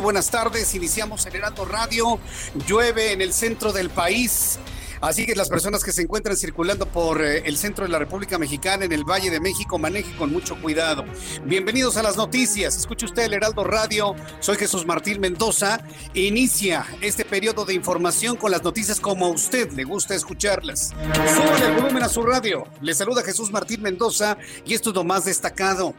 Buenas tardes. Iniciamos el Heraldo Radio. Llueve en el centro del país. Así que las personas que se encuentran circulando por eh, el centro de la República Mexicana, en el Valle de México, maneje con mucho cuidado. Bienvenidos a las noticias. Escuche usted el Heraldo Radio. Soy Jesús Martín Mendoza. Inicia este periodo de información con las noticias como a usted le gusta escucharlas. Suban el volumen a su radio. Le saluda Jesús Martín Mendoza y esto es lo más destacado.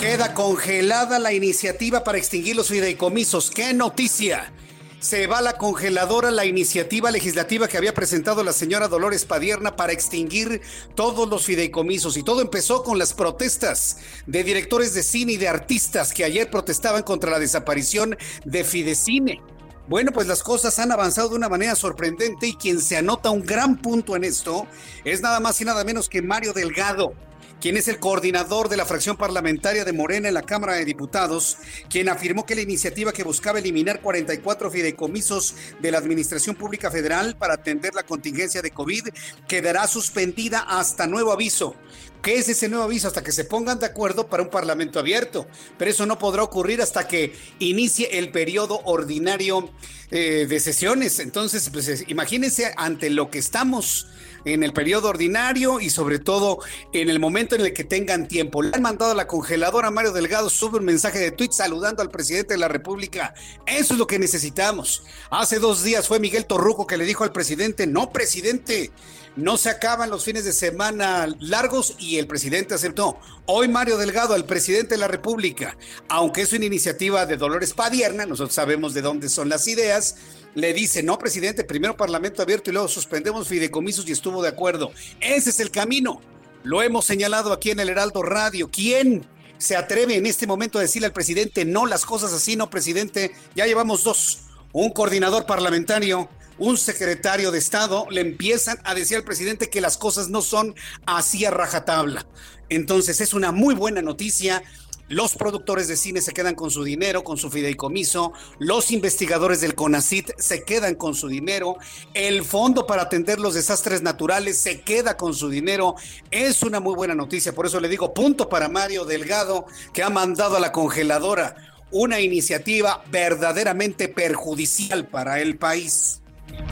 Queda congelada la iniciativa para extinguir los fideicomisos. ¡Qué noticia! Se va a la congeladora la iniciativa legislativa que había presentado la señora Dolores Padierna para extinguir todos los fideicomisos. Y todo empezó con las protestas de directores de cine y de artistas que ayer protestaban contra la desaparición de Fidecine. Bueno, pues las cosas han avanzado de una manera sorprendente y quien se anota un gran punto en esto es nada más y nada menos que Mario Delgado quien es el coordinador de la fracción parlamentaria de Morena en la Cámara de Diputados, quien afirmó que la iniciativa que buscaba eliminar 44 fideicomisos de la Administración Pública Federal para atender la contingencia de COVID quedará suspendida hasta nuevo aviso. ¿Qué es ese nuevo aviso? Hasta que se pongan de acuerdo para un parlamento abierto. Pero eso no podrá ocurrir hasta que inicie el periodo ordinario eh, de sesiones. Entonces, pues imagínense ante lo que estamos en el periodo ordinario y sobre todo en el momento en el que tengan tiempo. Le han mandado a la congeladora Mario Delgado, sube un mensaje de tweet saludando al presidente de la República. Eso es lo que necesitamos. Hace dos días fue Miguel Torruco que le dijo al presidente, no, presidente, no se acaban los fines de semana largos y el presidente aceptó. Hoy Mario Delgado, el presidente de la República, aunque es una iniciativa de Dolores Padierna, nosotros sabemos de dónde son las ideas, le dice, no, presidente, primero Parlamento abierto y luego suspendemos fideicomisos y estuvo de acuerdo. Ese es el camino. Lo hemos señalado aquí en el Heraldo Radio. ¿Quién se atreve en este momento a decirle al presidente, no, las cosas así, no, presidente? Ya llevamos dos. Un coordinador parlamentario, un secretario de Estado, le empiezan a decir al presidente que las cosas no son así a rajatabla. Entonces es una muy buena noticia los productores de cine se quedan con su dinero, con su fideicomiso. Los investigadores del CONACIT se quedan con su dinero. El Fondo para atender los desastres naturales se queda con su dinero. Es una muy buena noticia. Por eso le digo punto para Mario Delgado, que ha mandado a la congeladora una iniciativa verdaderamente perjudicial para el país.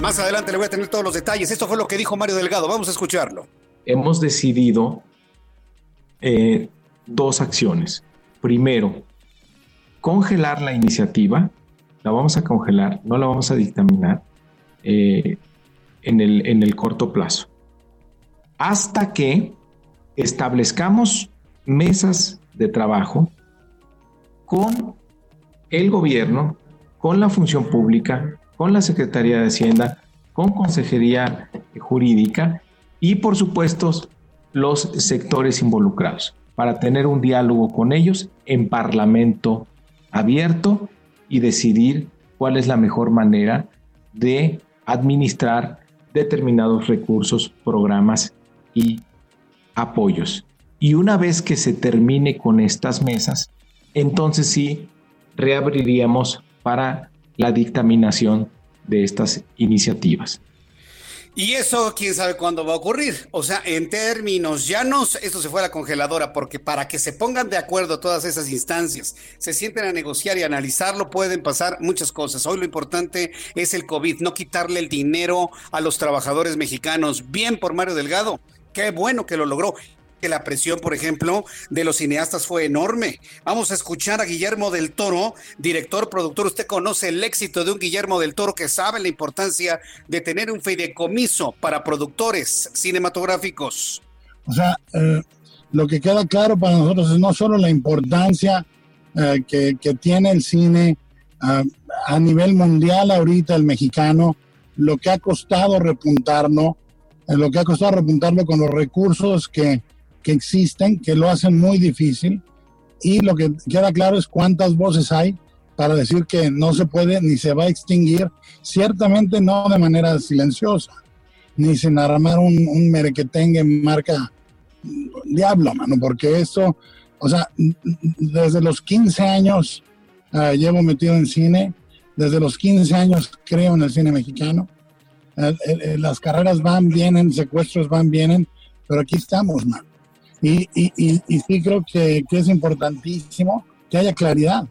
Más adelante le voy a tener todos los detalles. Esto fue lo que dijo Mario Delgado. Vamos a escucharlo. Hemos decidido eh, dos acciones. Primero, congelar la iniciativa, la vamos a congelar, no la vamos a dictaminar eh, en, el, en el corto plazo, hasta que establezcamos mesas de trabajo con el gobierno, con la función pública, con la Secretaría de Hacienda, con Consejería Jurídica y por supuesto los sectores involucrados para tener un diálogo con ellos en parlamento abierto y decidir cuál es la mejor manera de administrar determinados recursos, programas y apoyos. Y una vez que se termine con estas mesas, entonces sí reabriríamos para la dictaminación de estas iniciativas. Y eso, quién sabe cuándo va a ocurrir. O sea, en términos llanos, esto se fue a la congeladora, porque para que se pongan de acuerdo todas esas instancias, se sienten a negociar y analizarlo, pueden pasar muchas cosas. Hoy lo importante es el COVID, no quitarle el dinero a los trabajadores mexicanos. Bien por Mario Delgado. Qué bueno que lo logró que la presión, por ejemplo, de los cineastas fue enorme. Vamos a escuchar a Guillermo del Toro, director, productor. Usted conoce el éxito de un Guillermo del Toro que sabe la importancia de tener un fideicomiso para productores cinematográficos. O sea, eh, lo que queda claro para nosotros es no solo la importancia eh, que, tiene el cine eh, a nivel mundial ahorita, el mexicano, lo que ha costado repuntarlo, lo que ha costado repuntarlo con los recursos que que existen, que lo hacen muy difícil. Y lo que queda claro es cuántas voces hay para decir que no se puede ni se va a extinguir, ciertamente no de manera silenciosa, ni sin armar un, un merequetengue marca diablo, mano, porque esto, o sea, desde los 15 años ah, llevo metido en cine, desde los 15 años creo en el cine mexicano, eh, eh, eh, las carreras van, vienen, secuestros van, vienen, pero aquí estamos, mano. Y, y, sí creo que, es importantísimo que haya claridad.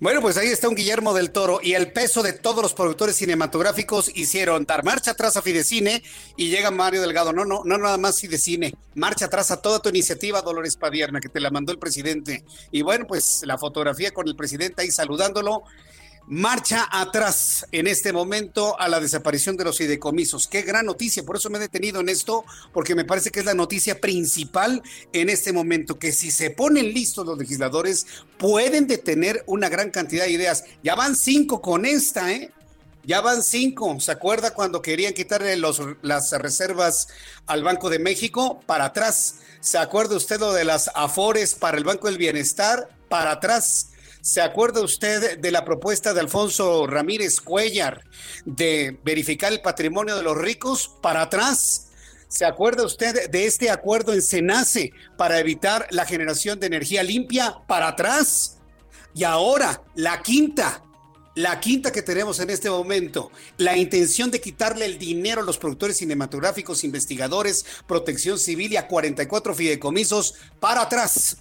Bueno, pues ahí está un Guillermo del Toro y el peso de todos los productores cinematográficos hicieron dar marcha atrás a Fidecine y llega Mario Delgado. No, no, no nada más Fidecine, marcha atrás a toda tu iniciativa, Dolores Padierna, que te la mandó el presidente. Y bueno, pues la fotografía con el presidente ahí saludándolo marcha atrás en este momento a la desaparición de los fideicomisos. Qué gran noticia, por eso me he detenido en esto, porque me parece que es la noticia principal en este momento, que si se ponen listos los legisladores, pueden detener una gran cantidad de ideas. Ya van cinco con esta, ¿eh? Ya van cinco. ¿Se acuerda cuando querían quitarle las reservas al Banco de México? Para atrás. ¿Se acuerda usted lo de las afores para el Banco del Bienestar? Para atrás. ¿Se acuerda usted de la propuesta de Alfonso Ramírez Cuellar de verificar el patrimonio de los ricos para atrás? ¿Se acuerda usted de este acuerdo en Senace para evitar la generación de energía limpia para atrás? Y ahora, la quinta, la quinta que tenemos en este momento, la intención de quitarle el dinero a los productores cinematográficos, investigadores, protección civil y a 44 fideicomisos para atrás.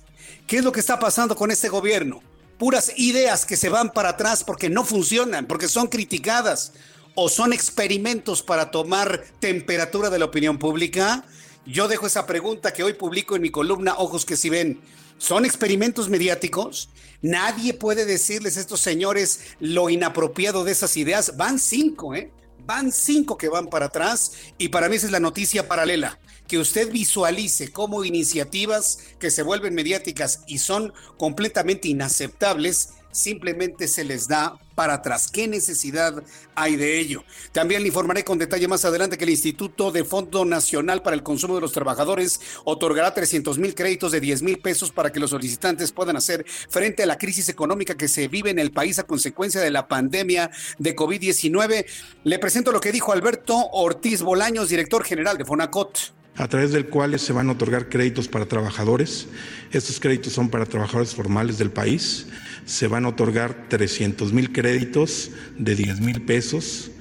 ¿Qué es lo que está pasando con este gobierno? Puras ideas que se van para atrás porque no funcionan, porque son criticadas o son experimentos para tomar temperatura de la opinión pública? Yo dejo esa pregunta que hoy publico en mi columna Ojos que si ven. ¿Son experimentos mediáticos? Nadie puede decirles a estos señores lo inapropiado de esas ideas. Van cinco, ¿eh? Van cinco que van para atrás y para mí esa es la noticia paralela que usted visualice como iniciativas que se vuelven mediáticas y son completamente inaceptables, simplemente se les da para atrás. ¿Qué necesidad hay de ello? También le informaré con detalle más adelante que el Instituto de Fondo Nacional para el Consumo de los Trabajadores otorgará 300 mil créditos de 10 mil pesos para que los solicitantes puedan hacer frente a la crisis económica que se vive en el país a consecuencia de la pandemia de COVID-19. Le presento lo que dijo Alberto Ortiz Bolaños, director general de Fonacot a través del cual se van a otorgar créditos para trabajadores. Estos créditos son para trabajadores formales del país. Se van a otorgar 300 mil créditos de 10 mil pesos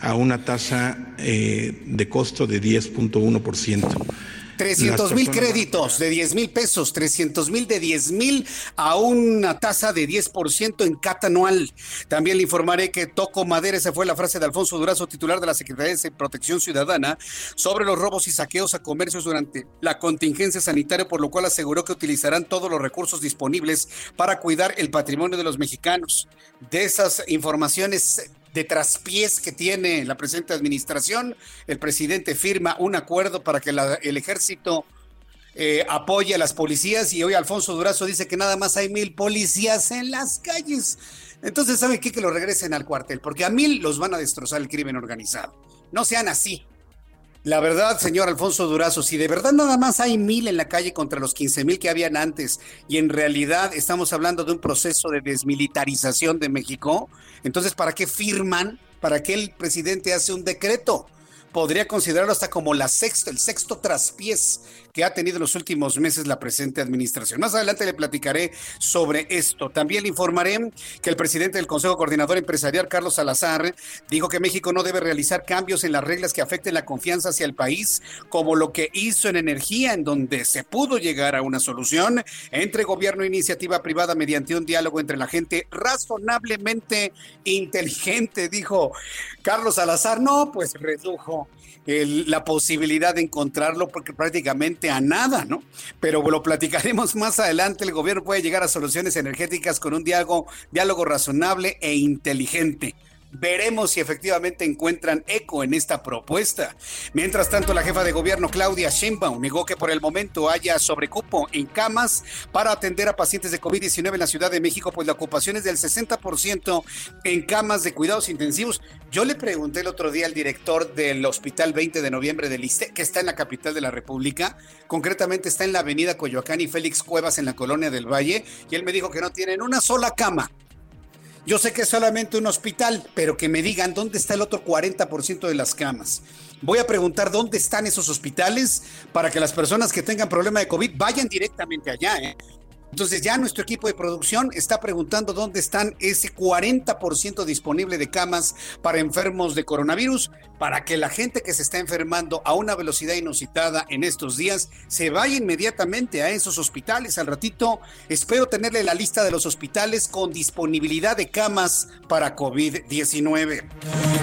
a una tasa eh, de costo de 10.1%. 300 mil créditos de 10 mil pesos, 300 mil de 10 mil a una tasa de 10% en cata anual. También le informaré que toco madera, esa fue la frase de Alfonso Durazo, titular de la Secretaría de Protección Ciudadana, sobre los robos y saqueos a comercios durante la contingencia sanitaria, por lo cual aseguró que utilizarán todos los recursos disponibles para cuidar el patrimonio de los mexicanos. De esas informaciones de traspiés que tiene la presente administración, el presidente firma un acuerdo para que el ejército eh, apoye a las policías y hoy Alfonso Durazo dice que nada más hay mil policías en las calles. Entonces, ¿sabe qué? Que lo regresen al cuartel, porque a mil los van a destrozar el crimen organizado. No sean así. La verdad, señor Alfonso Durazo, si de verdad nada más hay mil en la calle contra los 15 mil que habían antes y en realidad estamos hablando de un proceso de desmilitarización de México, entonces ¿para qué firman? ¿Para qué el presidente hace un decreto? podría considerarlo hasta como la sexta, el sexto traspiés que ha tenido en los últimos meses la presente administración. Más adelante le platicaré sobre esto. También le informaré que el presidente del Consejo Coordinador Empresarial, Carlos Salazar, dijo que México no debe realizar cambios en las reglas que afecten la confianza hacia el país, como lo que hizo en energía, en donde se pudo llegar a una solución entre gobierno e iniciativa privada mediante un diálogo entre la gente razonablemente inteligente, dijo Carlos Salazar. No, pues redujo la posibilidad de encontrarlo porque prácticamente a nada, ¿no? Pero lo platicaremos más adelante. El gobierno puede llegar a soluciones energéticas con un diálogo, diálogo razonable e inteligente. Veremos si efectivamente encuentran eco en esta propuesta. Mientras tanto, la jefa de gobierno Claudia Sheinbaum negó que por el momento haya sobrecupo en camas para atender a pacientes de COVID-19 en la Ciudad de México, pues la ocupación es del 60% en camas de cuidados intensivos. Yo le pregunté el otro día al director del Hospital 20 de Noviembre del ISTE, que está en la capital de la República, concretamente está en la avenida Coyoacán y Félix Cuevas en la colonia del Valle, y él me dijo que no tienen una sola cama yo sé que es solamente un hospital, pero que me digan dónde está el otro 40% de las camas. Voy a preguntar dónde están esos hospitales para que las personas que tengan problema de COVID vayan directamente allá. ¿eh? Entonces ya nuestro equipo de producción está preguntando dónde están ese 40% disponible de camas para enfermos de coronavirus, para que la gente que se está enfermando a una velocidad inusitada en estos días se vaya inmediatamente a esos hospitales. Al ratito espero tenerle la lista de los hospitales con disponibilidad de camas para COVID-19.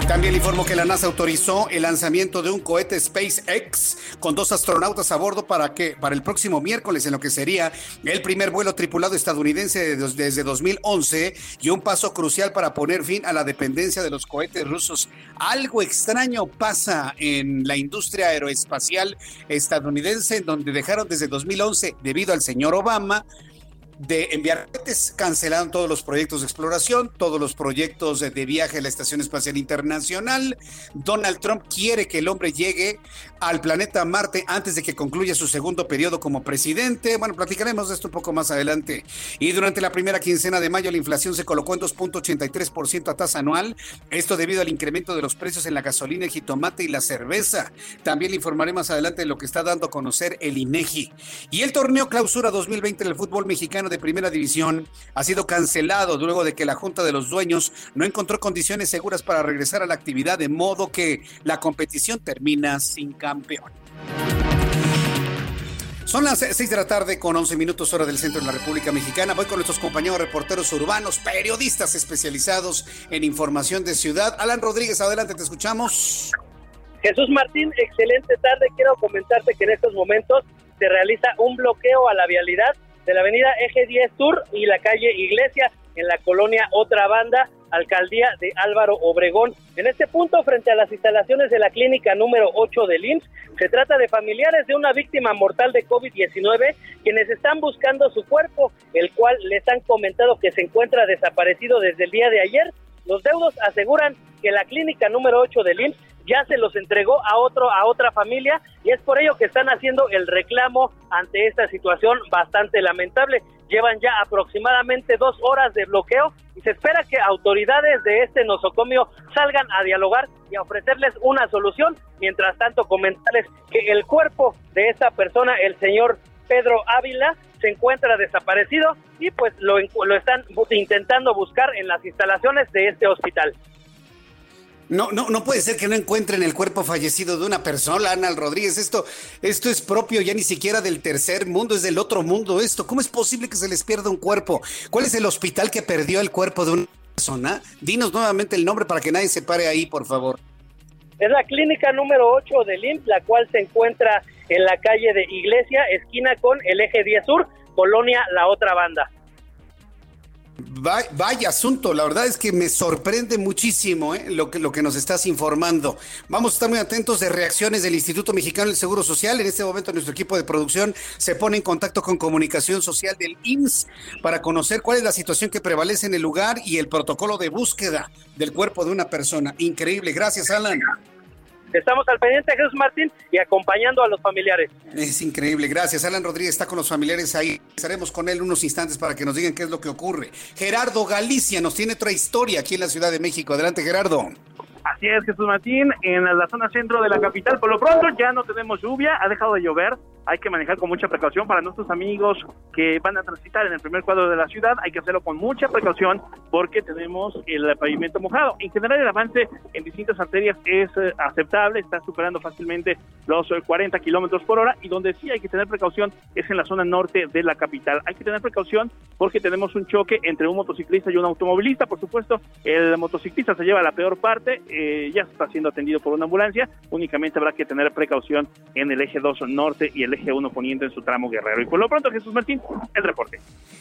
También le informo que la NASA autorizó el lanzamiento de un cohete SpaceX con dos astronautas a bordo para que para el próximo miércoles en lo que sería el primer vuelo tripulado estadounidense desde 2011 y un paso crucial para poner fin a la dependencia de los cohetes rusos. Algo extraño pasa en la industria aeroespacial estadounidense, en donde dejaron desde 2011, debido al señor Obama, de enviar cohetes, cancelaron todos los proyectos de exploración, todos los proyectos de, viaje a la Estación Espacial Internacional. Donald Trump quiere que el hombre llegue al planeta Marte antes de que concluya su segundo periodo como presidente. Bueno, platicaremos de esto un poco más adelante. Y durante la primera quincena de mayo la inflación se colocó en 2.83% a tasa anual, esto debido al incremento de los precios en la gasolina, el jitomate y la cerveza. También le informaré más adelante de lo que está dando a conocer el INEGI. Y el torneo Clausura 2020 del fútbol mexicano de Primera División ha sido cancelado luego de que la Junta de los Dueños no encontró condiciones seguras para regresar a la actividad, de modo que la competición termina sin campeón. Son las 6 de la tarde con 11 minutos hora del centro de la República Mexicana. Voy con nuestros compañeros reporteros urbanos, periodistas especializados en información de ciudad. Alan Rodríguez, adelante, te escuchamos. Jesús Martín, excelente tarde. Quiero comentarte que en estos momentos se realiza un bloqueo a la vialidad de la avenida Eje 10 Sur y la calle Iglesia en la colonia Otra Banda, alcaldía de Álvaro Obregón. En este punto, frente a las instalaciones de la clínica número 8 del IMSS, se trata de familiares de una víctima mortal de COVID-19 quienes están buscando su cuerpo, el cual les han comentado que se encuentra desaparecido desde el día de ayer. Los deudos aseguran que la clínica número 8 del IMSS ya se los entregó a otro a otra familia y es por ello que están haciendo el reclamo ante esta situación bastante lamentable. Llevan ya aproximadamente dos horas de bloqueo y se espera que autoridades de este nosocomio salgan a dialogar y a ofrecerles una solución. Mientras tanto, comentarles que el cuerpo de esta persona, el señor Pedro Ávila, se encuentra desaparecido y pues lo, lo están intentando buscar en las instalaciones de este hospital. No, no, no puede ser que no encuentren el cuerpo fallecido de una persona, Ana Rodríguez. Esto, esto es propio ya ni siquiera del tercer mundo, es del otro mundo esto. ¿Cómo es posible que se les pierda un cuerpo? ¿Cuál es el hospital que perdió el cuerpo de una persona? Dinos nuevamente el nombre para que nadie se pare ahí, por favor. Es la clínica número 8 del IMSS, la cual se encuentra en la calle de Iglesia, esquina con el eje 10 Sur, Colonia La Otra Banda. Vaya, asunto, la verdad es que me sorprende muchísimo ¿eh? lo, que, lo que nos estás informando. Vamos a estar muy atentos de reacciones del Instituto Mexicano del Seguro Social. En este momento nuestro equipo de producción se pone en contacto con comunicación social del IMSS para conocer cuál es la situación que prevalece en el lugar y el protocolo de búsqueda del cuerpo de una persona. Increíble, gracias Alan. Estamos al pendiente, Jesús Martín, y acompañando a los familiares. Es increíble, gracias. Alan Rodríguez está con los familiares ahí. Estaremos con él unos instantes para que nos digan qué es lo que ocurre. Gerardo Galicia nos tiene otra historia aquí en la Ciudad de México. Adelante, Gerardo. Así es, Jesús Martín, en la zona centro de la capital. Por lo pronto ya no tenemos lluvia, ha dejado de llover. Hay que manejar con mucha precaución para nuestros amigos que van a transitar en el primer cuadro de la ciudad. Hay que hacerlo con mucha precaución porque tenemos el pavimento mojado. En general, el avance en distintas arterias es eh, aceptable, está superando fácilmente los 40 kilómetros por hora. Y donde sí hay que tener precaución es en la zona norte de la capital. Hay que tener precaución porque tenemos un choque entre un motociclista y un automovilista. Por supuesto, el motociclista se lleva la peor parte eh, ya está siendo atendido por una ambulancia, únicamente habrá que tener precaución en el eje 2 norte y el eje 1 poniente en su tramo guerrero. Y por lo pronto, Jesús Martín, el reporte.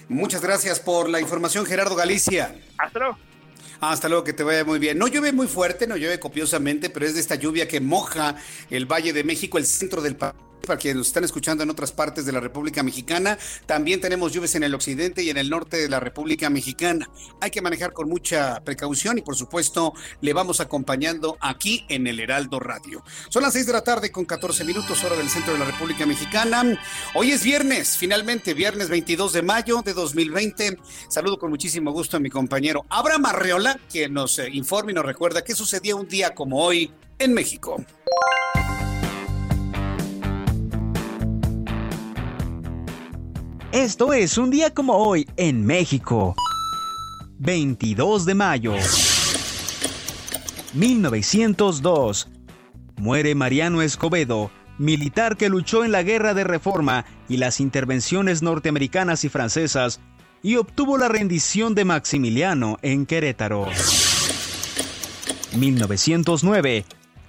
Muchas gracias por la información, Gerardo Galicia. Hasta luego. Hasta luego, que te vaya muy bien. No llueve muy fuerte, no llueve copiosamente, pero es de esta lluvia que moja el Valle de México, el centro del país para quienes nos están escuchando en otras partes de la República Mexicana. También tenemos lluvias en el occidente y en el norte de la República Mexicana. Hay que manejar con mucha precaución y por supuesto le vamos acompañando aquí en el Heraldo Radio. Son las 6 de la tarde con 14 minutos hora del centro de la República Mexicana. Hoy es viernes, finalmente viernes 22 de mayo de 2020. Saludo con muchísimo gusto a mi compañero Abraham Arreola, que nos eh, informa y nos recuerda qué sucedía un día como hoy en México. Esto es un día como hoy en México. 22 de mayo. 1902. Muere Mariano Escobedo, militar que luchó en la Guerra de Reforma y las intervenciones norteamericanas y francesas y obtuvo la rendición de Maximiliano en Querétaro. 1909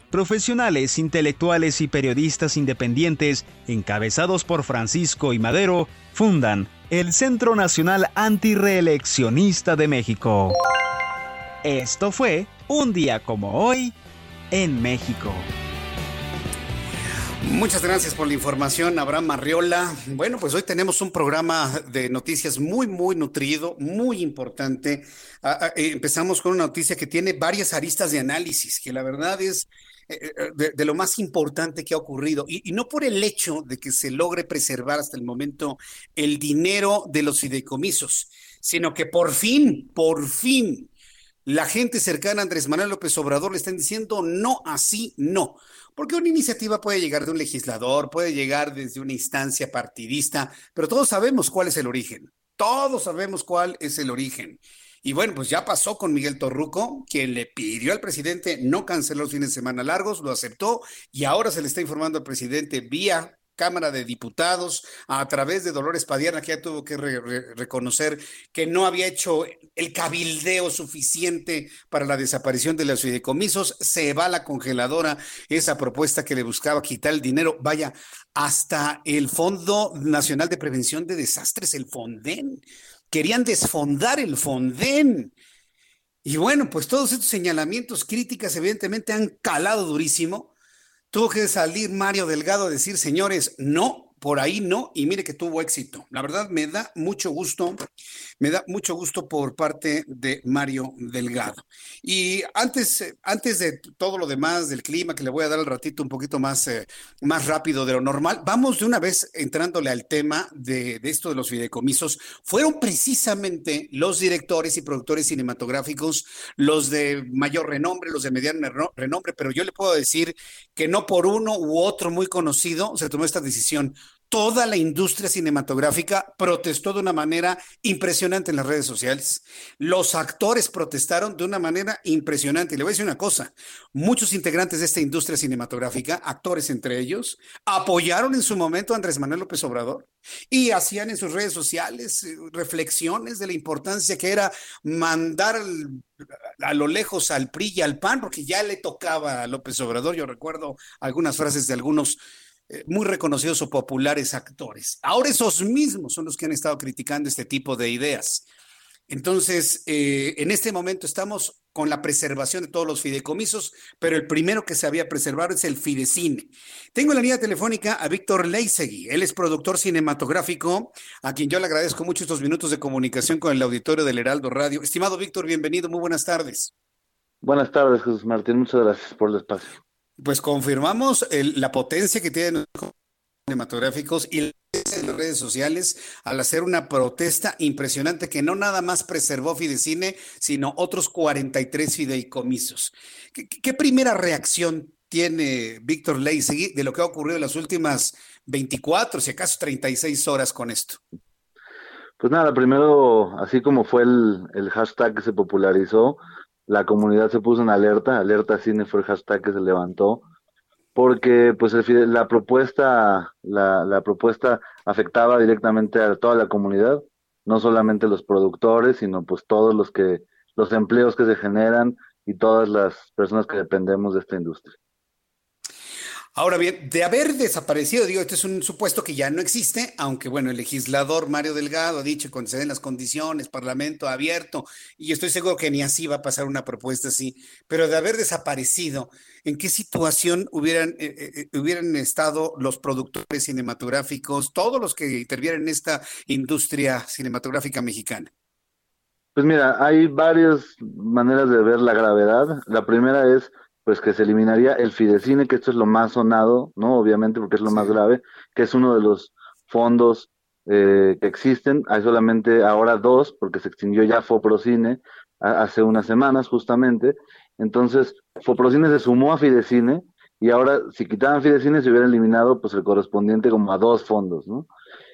profesionales, intelectuales y periodistas independientes, encabezados por Francisco y Madero, fundan el Centro Nacional Antireeleccionista de México. Esto fue un día como hoy en México. Muchas gracias por la información, Abraham Marriola. Bueno, pues hoy tenemos un programa de noticias muy, muy nutrido, muy importante. Ah, ah, eh, empezamos con una noticia que tiene varias aristas de análisis, que la verdad es eh, eh, de, lo más importante que ha ocurrido, y, no por el hecho de que se logre preservar hasta el momento el dinero de los fideicomisos, sino que por fin, por fin, la gente cercana a Andrés Manuel López Obrador le están diciendo no, así no. Porque una iniciativa puede llegar de un legislador, puede llegar desde una instancia partidista, pero todos sabemos cuál es el origen. Todos sabemos cuál es el origen. Y bueno, pues ya pasó con Miguel Torruco, quien le pidió al presidente no cancelar los fines de semana largos, lo aceptó y ahora se le está informando al presidente vía Cámara de Diputados, a través de Dolores Padierna, que ya tuvo que reconocer que no había hecho el cabildeo suficiente para la desaparición de los fideicomisos, se va a la congeladora esa propuesta que le buscaba quitar el dinero, vaya, hasta el Fondo Nacional de Prevención de Desastres, el FONDEN querían desfondar el Fonden. Y bueno, pues todos estos señalamientos, críticas, evidentemente han calado durísimo. Tuvo que salir Mario Delgado a decir, señores, no, por ahí no, y mire que tuvo éxito. La verdad me da mucho gusto, me da mucho gusto por parte de Mario Delgado. Y antes, antes de todo lo demás del clima, que le voy a dar al ratito un poquito más, eh, más rápido de lo normal, vamos de una vez entrándole al tema de, de esto de los fideicomisos. Fueron precisamente los directores y productores cinematográficos los de mayor renombre, los de mediano renombre, pero yo le puedo decir que no por uno u otro muy conocido se tomó esta decisión toda la industria cinematográfica protestó de una manera impresionante en las redes sociales. Los actores protestaron de una manera impresionante. Y le voy a decir una cosa, muchos integrantes de esta industria cinematográfica, actores entre ellos, apoyaron en su momento a Andrés Manuel López Obrador y hacían en sus redes sociales eh, reflexiones de la importancia que era mandar a lo lejos al PRI y al PAN, porque ya le tocaba a López Obrador. Yo recuerdo algunas frases de algunos muy reconocidos o populares actores. Ahora esos mismos son los que han estado criticando este tipo de ideas. Entonces, eh, en este momento estamos con la preservación de todos los fideicomisos, pero el primero que se había preservado es el Fidecine. Tengo en la línea telefónica a Víctor Leisegui. Él es productor cinematográfico, a quien yo le agradezco mucho estos minutos de comunicación con el auditorio del Heraldo Radio. Estimado Víctor, bienvenido, muy buenas tardes. Buenas tardes, Jesús Martín. Muchas gracias por el espacio pues confirmamos la potencia que tienen los cinematográficos y las redes sociales al hacer una protesta impresionante que no nada más preservó Fidecine, sino otros 43 fideicomisos. ¿Qué, qué primera reacción tiene Víctor Leisegui de lo que ha ocurrido en las últimas 24, si acaso 36 horas con esto? Pues nada, primero, así como fue el, el hashtag que se popularizó, la comunidad se puso en alerta, alerta cine fue el hashtag que se levantó, porque pues la propuesta, la propuesta afectaba directamente a toda la comunidad, no solamente los productores, sino pues todos los que, los empleos que se generan y todas las personas que dependemos de esta industria. Ahora bien, de haber desaparecido, digo, este es un supuesto que ya no existe, aunque bueno, el legislador Mario Delgado ha dicho que se den las condiciones, parlamento abierto, y estoy seguro que ni así va a pasar una propuesta así, pero de haber desaparecido, ¿en qué situación hubieran, eh, eh, eh hubieran estado los productores cinematográficos, todos los que intervienen en esta industria cinematográfica mexicana? Pues mira, hay varias maneras de ver la gravedad. La primera es pues que se eliminaría el Fidecine, que esto es lo más sonado, ¿no? Obviamente, porque es lo más grave, que es uno de los fondos eh, que existen. Hay solamente ahora dos, porque se extinguió ya Foprocine hace unas semanas, justamente. Entonces, Foprocine se sumó a Fidecine, y ahora, si quitaban Fidecine, se hubiera eliminado, pues, el correspondiente como a dos fondos, ¿no?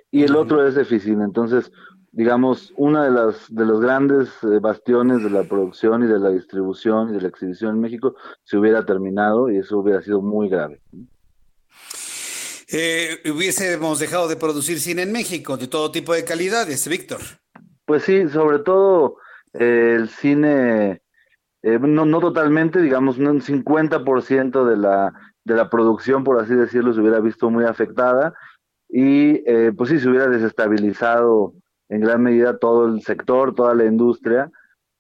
Y el otro es Eficine. Entonces, digamos, una de las de los grandes eh, bastiones de la producción y de la distribución y de la exhibición en México se hubiera terminado y eso hubiera sido muy grave. Eh, hubiésemos dejado de producir cine en México de todo tipo de calidades, Víctor. Pues sí, sobre todo eh, el cine, eh, no, no totalmente, digamos, un 50% de la, de la producción, por así decirlo, se hubiera visto muy afectada y pues sí, se hubiera desestabilizado en gran medida todo el sector, toda la industria,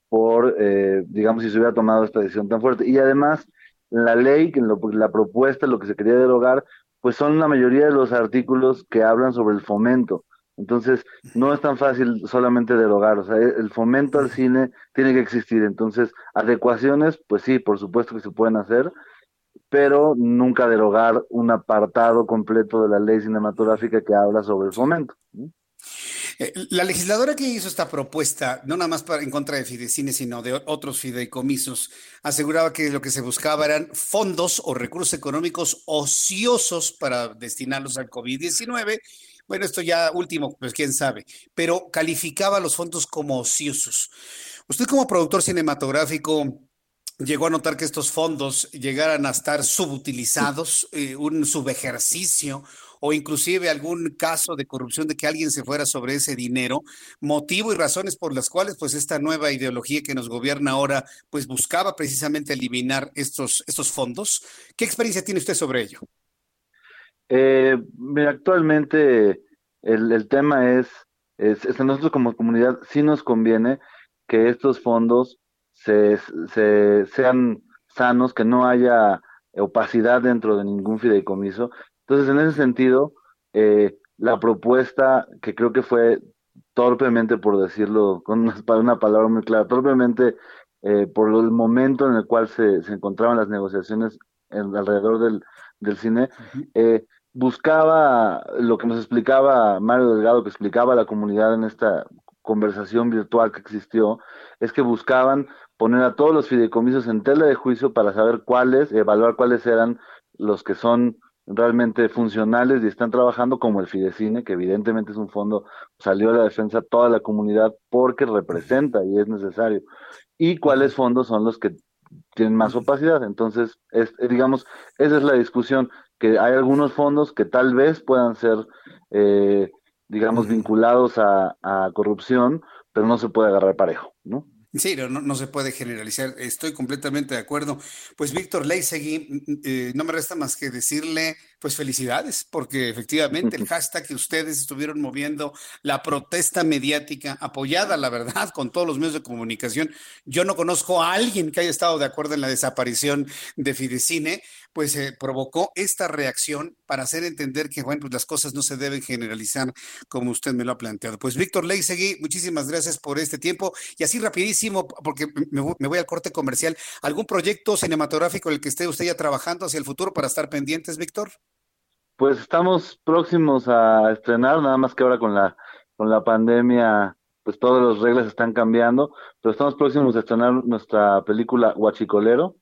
por, eh, digamos, si se hubiera tomado esta decisión tan fuerte. Y además, la ley, la propuesta, lo que se quería derogar, pues son la mayoría de los artículos que hablan sobre el fomento. Entonces, no es tan fácil solamente derogar, o sea, el fomento al cine tiene que existir. Entonces, adecuaciones, pues sí, por supuesto que se pueden hacer, pero nunca derogar un apartado completo de la ley cinematográfica que habla sobre el fomento. Eh, la legisladora que hizo esta propuesta, no nada más para, en contra de Fidecine, sino de otros fideicomisos, aseguraba que lo que se buscaba eran fondos o recursos económicos ociosos para destinarlos al COVID-19. Bueno, esto ya último, pues quién sabe, pero calificaba los fondos como ociosos. Usted como productor cinematográfico, llegó a notar que estos fondos llegaran a estar subutilizados, eh, un subejercicio o inclusive algún caso de corrupción de que alguien se fuera sobre ese dinero, motivo y razones por las cuales pues esta nueva ideología que nos gobierna ahora pues buscaba precisamente eliminar estos, estos fondos. ¿Qué experiencia tiene usted sobre ello? Eh, actualmente el, el tema es, es, es, nosotros como comunidad sí nos conviene que estos fondos se, se, sean sanos, que no haya opacidad dentro de ningún fideicomiso entonces, en ese sentido, eh, la propuesta, que creo que fue torpemente, por decirlo con una, palabra muy clara, torpemente eh, por el momento en el cual se, se encontraban las negociaciones alrededor del, del cine, eh, buscaba lo que nos explicaba Mario Delgado, que explicaba a la comunidad en esta conversación virtual que existió, es que buscaban poner a todos los fideicomisos en tela de juicio para saber cuáles, evaluar cuáles eran los que son realmente funcionales y están trabajando como el Fidecine, que evidentemente es un fondo, salió a la defensa toda la comunidad porque representa y es necesario. Y cuáles fondos son los que tienen más opacidad. Entonces, es, eh, digamos, esa es la discusión, que hay algunos fondos que tal vez puedan ser, eh, digamos, vinculados a, a corrupción, pero no se puede agarrar parejo, ¿no? Sí, no, no, se puede generalizar. Estoy completamente de acuerdo. Pues Víctor Leisegui, mm, mm, eh, no me resta más que decirle, pues felicidades, porque efectivamente el hashtag que ustedes estuvieron moviendo, la protesta mediática apoyada, la verdad, con todos los medios de comunicación. Yo no conozco a alguien que haya estado de acuerdo en la desaparición de Fidecine, pues eh, provocó esta reacción para hacer entender que, bueno, pues las cosas no se deben generalizar como usted me lo ha planteado. Pues Víctor Leisegui, muchísimas gracias por este tiempo y así rapidísimo, porque me, voy al corte comercial, ¿algún proyecto cinematográfico en el que esté usted ya trabajando hacia el futuro para estar pendientes, Víctor? Pues estamos próximos a estrenar, nada más que ahora con la, con la pandemia, pues todas las reglas están cambiando, pero estamos próximos a estrenar nuestra película Huachicolero,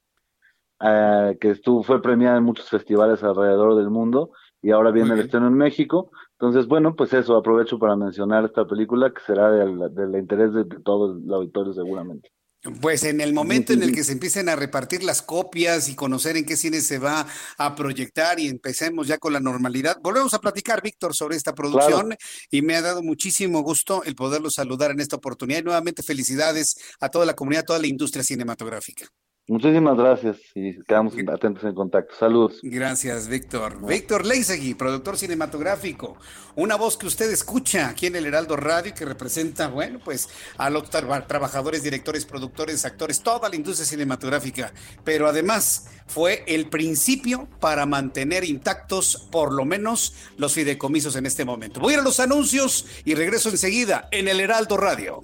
eh, que estuvo, fue premiada en muchos festivales alrededor del mundo y ahora viene el estreno en México. Entonces, bueno, pues eso, aprovecho para mencionar esta película que será del, del interés de todo el auditorio seguramente. Pues en el momento en el que se empiecen a repartir las copias y conocer en qué cine se va a proyectar y empecemos ya con la normalidad, volvemos a platicar, Víctor, sobre esta producción y me ha dado muchísimo gusto el poderlo saludar en esta oportunidad y nuevamente felicidades a toda la comunidad, a toda la industria cinematográfica. Muchísimas gracias y quedamos atentos en contacto. Saludos. Gracias, Víctor. Víctor Leisegui, productor cinematográfico. Una voz que usted escucha aquí en el Heraldo Radio y que representa, bueno, pues a los trabajadores, directores, productores, actores, toda la industria cinematográfica. Pero además fue el principio para mantener intactos, por lo menos, los fideicomisos en este momento. Voy a ir a los anuncios y regreso enseguida en el Heraldo Radio.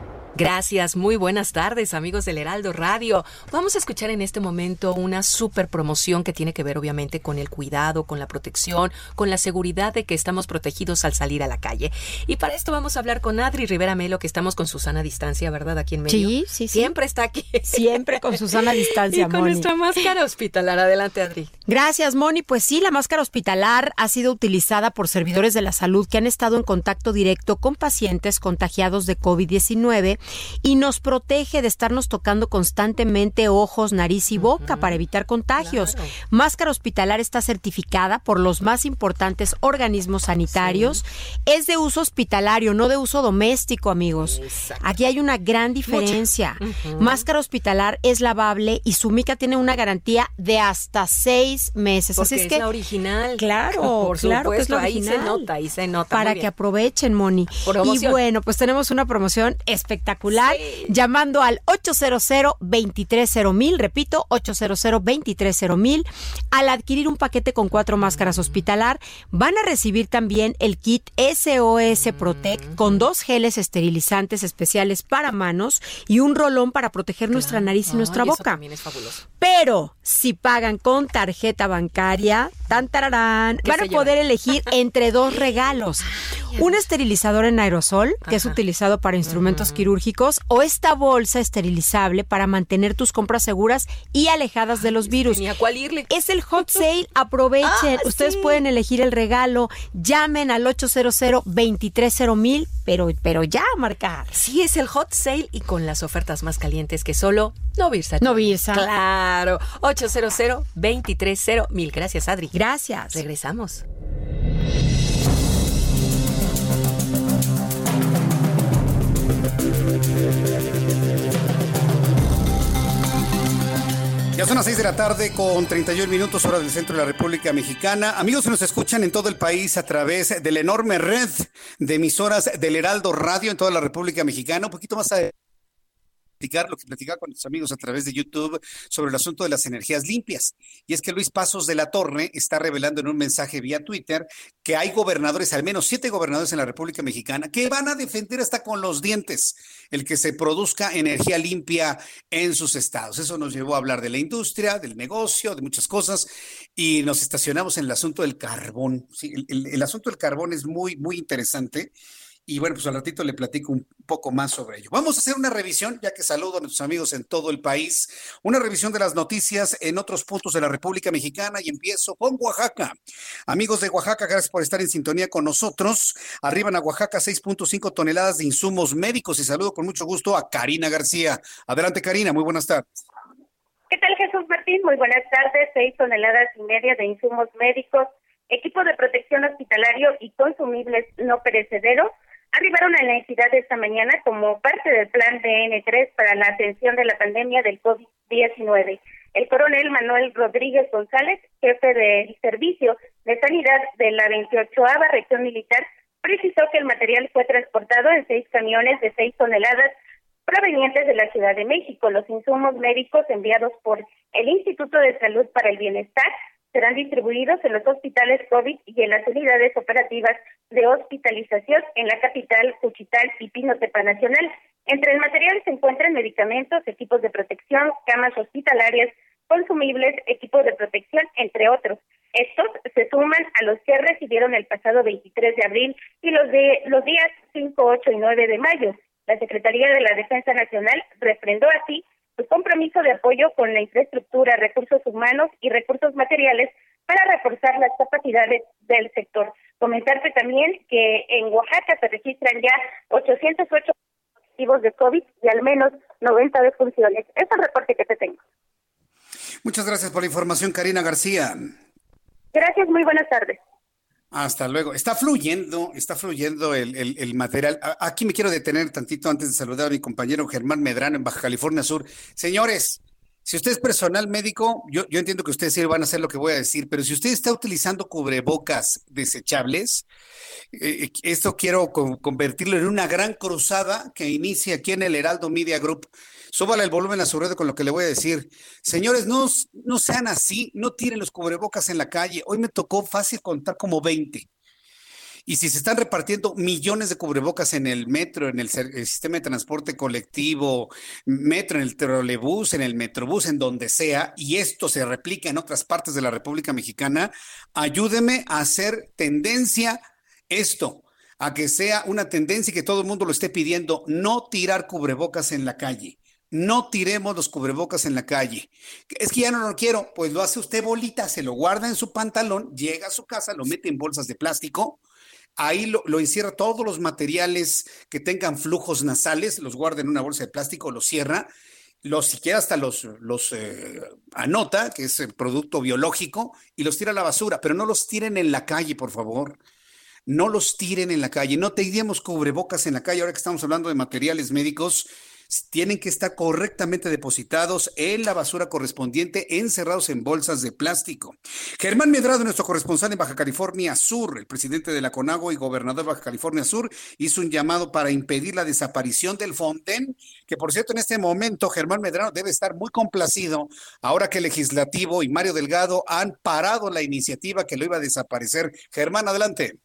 Gracias, muy buenas tardes amigos del Heraldo Radio. Vamos a escuchar en este momento una super promoción que tiene que ver obviamente con el cuidado, con la protección, con la seguridad de que estamos protegidos al salir a la calle. Y para esto vamos a hablar con Adri Rivera Melo, que estamos con Susana a distancia, ¿verdad? Aquí en medio. Sí, sí, sí. Siempre está aquí. Siempre con Susana a distancia, y con nuestra máscara hospitalar. Adelante, Adri. Gracias, Moni. Pues sí, la máscara hospitalar ha sido utilizada por servidores de la salud que han estado en contacto directo con pacientes contagiados de COVID-19 y nos protege de estarnos tocando constantemente ojos, nariz y boca para evitar contagios. Máscara hospitalar está certificada por los más importantes organismos sanitarios. Es de uso hospitalario, no de uso doméstico, amigos. Aquí hay una gran diferencia. Máscara hospitalar es lavable y su mica tiene una garantía de hasta seis meses. Así es, que la original. Claro, por claro que es la original. Ahí se nota, ahí se nota. Para que aprovechen, Moni. Y bueno, pues tenemos una promoción espectacular llamando al 800 230 repito, 800 230 Al adquirir un paquete con cuatro máscaras hospitalar, van a recibir también el kit SOS Protect con dos geles esterilizantes especiales para manos y un rolón para proteger nuestra nariz y nuestra boca. Pero si pagan con tarjeta bancaria, tan tararán, van a poder elegir entre dos regalos. Un esterilizador en aerosol, que es utilizado para instrumentos quirúrgicos, o esta bolsa esterilizable para mantener tus compras seguras y alejadas de los virus. Es el hot sale, aprovechen. Ah, Ustedes pueden elegir el regalo. Llamen al 800 230 pero, pero ya marcar. Sí, es el hot sale y con las ofertas más calientes que solo Novirsa. Novirsa. Claro. 800 230 mil. Gracias, Adri. Gracias. Regresamos. Ya son las 6 de la tarde con 31 minutos hora del centro de la República Mexicana. Amigos que nos escuchan en todo el país a través de la enorme red de emisoras del Heraldo Radio en toda la República Mexicana. Un poquito más adelante lo que platicaba con nuestros amigos a través de YouTube sobre el asunto de las energías limpias. Y es que Luis Pasos de la Torre está revelando en un mensaje vía Twitter que hay gobernadores, al menos siete gobernadores en la República Mexicana, que van a defender hasta con los dientes el que se produzca energía limpia en sus estados. Eso nos llevó a hablar de la industria, del negocio, de muchas cosas, y nos estacionamos en el asunto del carbón. el, el asunto del carbón es muy, muy interesante y bueno, pues al ratito le platico un poco más sobre ello. Vamos a hacer una revisión, ya que saludo a nuestros amigos en todo el país, una revisión de las noticias en otros puntos de la República Mexicana y empiezo con Oaxaca. Amigos de Oaxaca, gracias por estar en sintonía con nosotros. Arriban a Oaxaca 6.5 toneladas de insumos médicos y saludo con mucho gusto a Karina García. Adelante, Karina, muy buenas tardes. ¿Qué tal, Jesús Martín? Muy buenas tardes. Seis toneladas y media de insumos médicos, equipo de protección hospitalario y consumibles no perecederos arribaron a la entidad esta mañana como parte del plan DN3 para la atención de la pandemia del COVID-19. El coronel Manuel Rodríguez González, jefe del Servicio de Sanidad de la 28 Región Militar, precisó que el material fue transportado en seis camiones de seis toneladas provenientes de la Ciudad de México. Los insumos médicos enviados por el Instituto de Salud para el Bienestar serán distribuidos en los hospitales COVID y en las unidades operativas de hospitalización en la capital, Cuchital y Pinotepa Nacional. Entre el material se encuentran medicamentos, equipos de protección, camas hospitalarias, consumibles, equipos de protección, entre otros. Estos se suman a los que recibieron el pasado 23 de abril y los de los días 5, 8 y 9 de mayo. La Secretaría de la Defensa Nacional refrendó así su compromiso de apoyo con la infraestructura, recursos humanos y recursos materiales para reforzar las capacidades del sector. Comentarte también que en Oaxaca se registran ya 808 positivos de COVID y al menos 90 defunciones. Es el reporte que te tengo. Muchas gracias por la información, Karina García. Gracias, muy buenas tardes. Hasta luego. Está fluyendo, está fluyendo el, material. Aquí me quiero detener tantito antes de saludar a mi compañero Germán Medrano en Baja California Sur. Señores, si usted es personal médico, yo, yo entiendo que ustedes sí van a hacer lo que voy a decir, pero si usted está utilizando cubrebocas desechables, eh, esto quiero convertirlo en una gran cruzada que inicia aquí en el Heraldo Media Group. Súbale el volumen a su red con lo que le voy a decir. Señores, no, no sean así, no tiren los cubrebocas en la calle. Hoy me tocó fácil contar como 20. Y si se están repartiendo millones de cubrebocas en el metro, en el, sistema de transporte colectivo, metro, en el trolebús, en el metrobús, en donde sea, y esto se replica en otras partes de la República Mexicana, ayúdeme a hacer tendencia esto, a que sea una tendencia y que todo el mundo lo esté pidiendo, no tirar cubrebocas en la calle. No tiremos los cubrebocas en la calle. Es que ya no lo quiero. Pues lo hace usted bolita, se lo guarda en su pantalón, llega a su casa, lo mete en bolsas de plástico, ahí lo, encierra todos los materiales que tengan flujos nasales, los guarda en una bolsa de plástico, los cierra, los siquiera hasta los, los eh, anota, que es el producto biológico, y los tira a la basura, pero no los tiren en la calle, por favor no los tiren en la calle, no te tengamos cubrebocas en la calle, ahora que estamos hablando de materiales médicos, tienen que estar correctamente depositados en la basura correspondiente, encerrados en bolsas de plástico. Germán Medrado, nuestro corresponsal en Baja California Sur, el presidente de la CONAGO y gobernador de Baja California Sur, hizo un llamado para impedir la desaparición del Fonten, que por cierto en este momento Germán Medrado debe estar muy complacido ahora que el legislativo y Mario Delgado han parado la iniciativa que lo iba a desaparecer. Germán, adelante.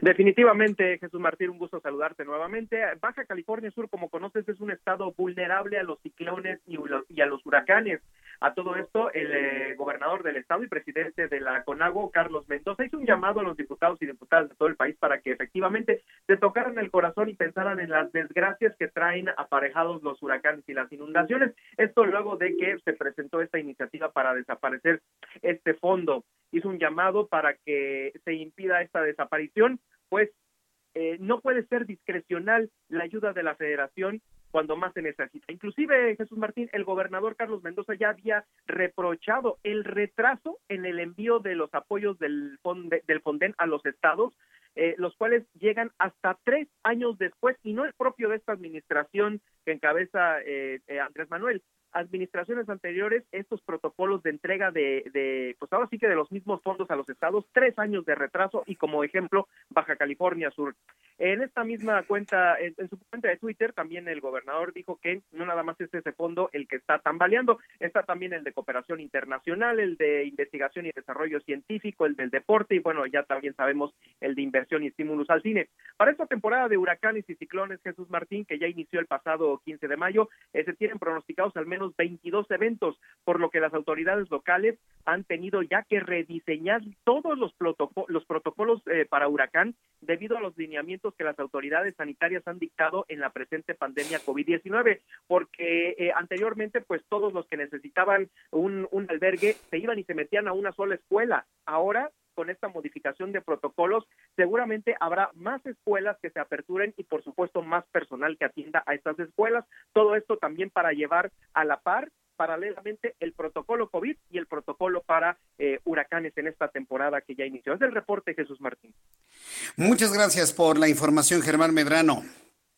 Definitivamente, Jesús Martín, un gusto saludarte nuevamente. Baja California Sur, como conoces, es un estado vulnerable a los ciclones y, a los huracanes. A todo esto, el eh, gobernador del estado y presidente de la CONAGO, Carlos Mendoza, hizo un llamado a los diputados y diputadas de todo el país para que efectivamente se tocaran el corazón y pensaran en las desgracias que traen aparejados los huracanes y las inundaciones. Esto luego de que se presentó esta iniciativa para desaparecer este fondo. Hizo un llamado para que se impida esta desaparición, pues eh, no puede ser discrecional la ayuda de la federación cuando más se necesita. Inclusive, Jesús Martín, el gobernador Carlos Mendoza ya había reprochado el retraso en el envío de los apoyos del, del Fonden a los estados, eh, los cuales llegan hasta tres años después y no el propio de esta administración que encabeza eh, eh, Andrés Manuel, administraciones anteriores estos protocolos de entrega de, de, pues ahora sí que de los mismos fondos a los estados, tres años de retraso y como ejemplo Baja California Sur. En esta misma cuenta, en, su cuenta de Twitter, también el gobernador dijo que no nada más es ese fondo el que está tambaleando, está también el de cooperación internacional, el de investigación y desarrollo científico, el del deporte y bueno, ya también sabemos el de inversión y estímulos al cine. Para esta temporada de huracanes y ciclones, Jesús Martín, que ya inició el pasado 15 de mayo, eh, se tienen pronosticados al menos 22 eventos, por lo que las autoridades locales han tenido ya que rediseñar todos los, los protocolos eh, para huracán debido a los lineamientos que las autoridades sanitarias han dictado en la presente pandemia COVID-19, porque eh, anteriormente pues todos los que necesitaban un albergue se iban y se metían a una sola escuela. Ahora con esta modificación de protocolos, seguramente habrá más escuelas que se aperturen y por supuesto más personal que atienda a estas escuelas. Todo esto también para llevar a la par paralelamente el protocolo COVID y el protocolo para eh, huracanes en esta temporada que ya inició. Es el reporte, Jesús Martín. Muchas gracias por la información, Germán Medrano.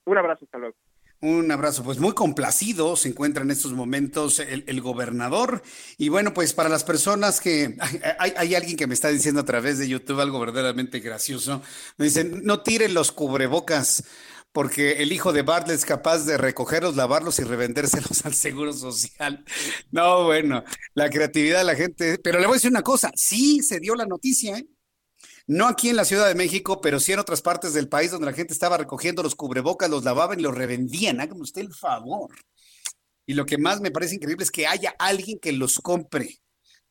Un abrazo, hasta luego. Un abrazo, pues muy complacido se encuentra en estos momentos el, gobernador. Y bueno, pues para las personas que hay, hay, alguien que me está diciendo a través de YouTube algo verdaderamente gracioso. Me dicen, no tiren los cubrebocas porque el hijo de Bartlett es capaz de recogerlos, lavarlos y revendérselos al Seguro Social. No, bueno, la creatividad de la gente. Pero le voy a decir una cosa, sí se dio la noticia, ¿eh? No aquí en la Ciudad de México, pero sí en otras partes del país donde la gente estaba recogiendo los cubrebocas, los lavaban y los revendían. Hágame usted el favor. Y lo que más me parece increíble es que haya alguien que los compre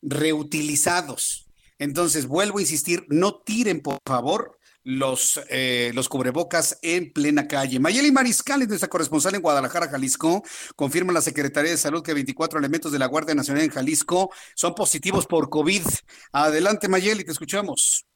reutilizados. Entonces, vuelvo a insistir, no tiren, por favor, los, eh, los cubrebocas en plena calle. Mayeli Mariscal es nuestra corresponsal en Guadalajara, Jalisco. Confirma la Secretaría de Salud que 24 elementos de la Guardia Nacional en Jalisco son positivos por COVID. Adelante, Mayeli, te escuchamos.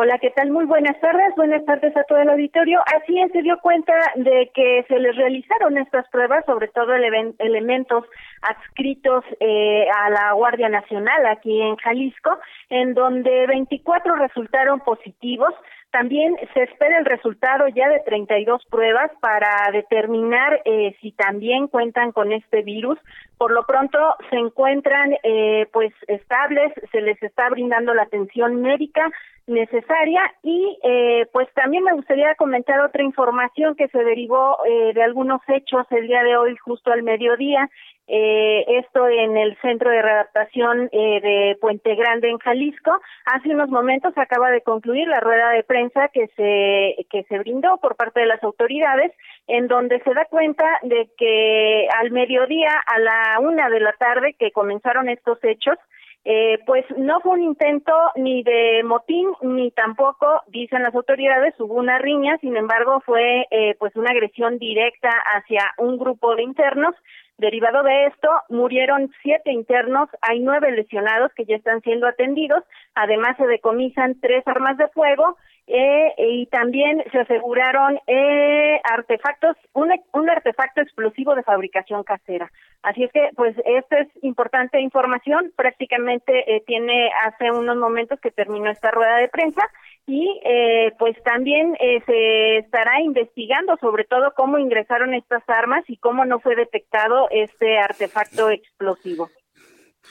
Hola, ¿qué tal? Muy buenas tardes. Buenas tardes a todo el auditorio. Así es, se dio cuenta de que se les realizaron estas pruebas, sobre todo elementos adscritos eh, a la Guardia Nacional aquí en Jalisco, en donde 24 resultaron positivos. También se espera el resultado ya de 32 pruebas para determinar eh, si también cuentan con este virus. Por lo pronto se encuentran eh, pues estables, se les está brindando la atención médica necesaria y eh, pues también me gustaría comentar otra información que se derivó eh, de algunos hechos el día de hoy justo al mediodía eh, esto en el centro de readaptación eh, de Puente Grande en Jalisco. Hace unos momentos acaba de concluir la rueda de prensa que se que se brindó por parte de las autoridades, en donde se da cuenta de que al mediodía a la una de la tarde que comenzaron estos hechos eh, pues no fue un intento ni de motín ni tampoco dicen las autoridades hubo una riña sin embargo fue eh, pues una agresión directa hacia un grupo de internos. Derivado de esto, murieron siete internos, hay nueve lesionados que ya están siendo atendidos, además se decomisan tres armas de fuego eh, y también se aseguraron eh, artefactos, un, un artefacto explosivo de fabricación casera. Así es que, pues, esta es importante información. Prácticamente eh, tiene hace unos momentos que terminó esta rueda de prensa y eh, pues también eh, se estará investigando sobre todo cómo ingresaron estas armas y cómo no fue detectado este artefacto explosivo.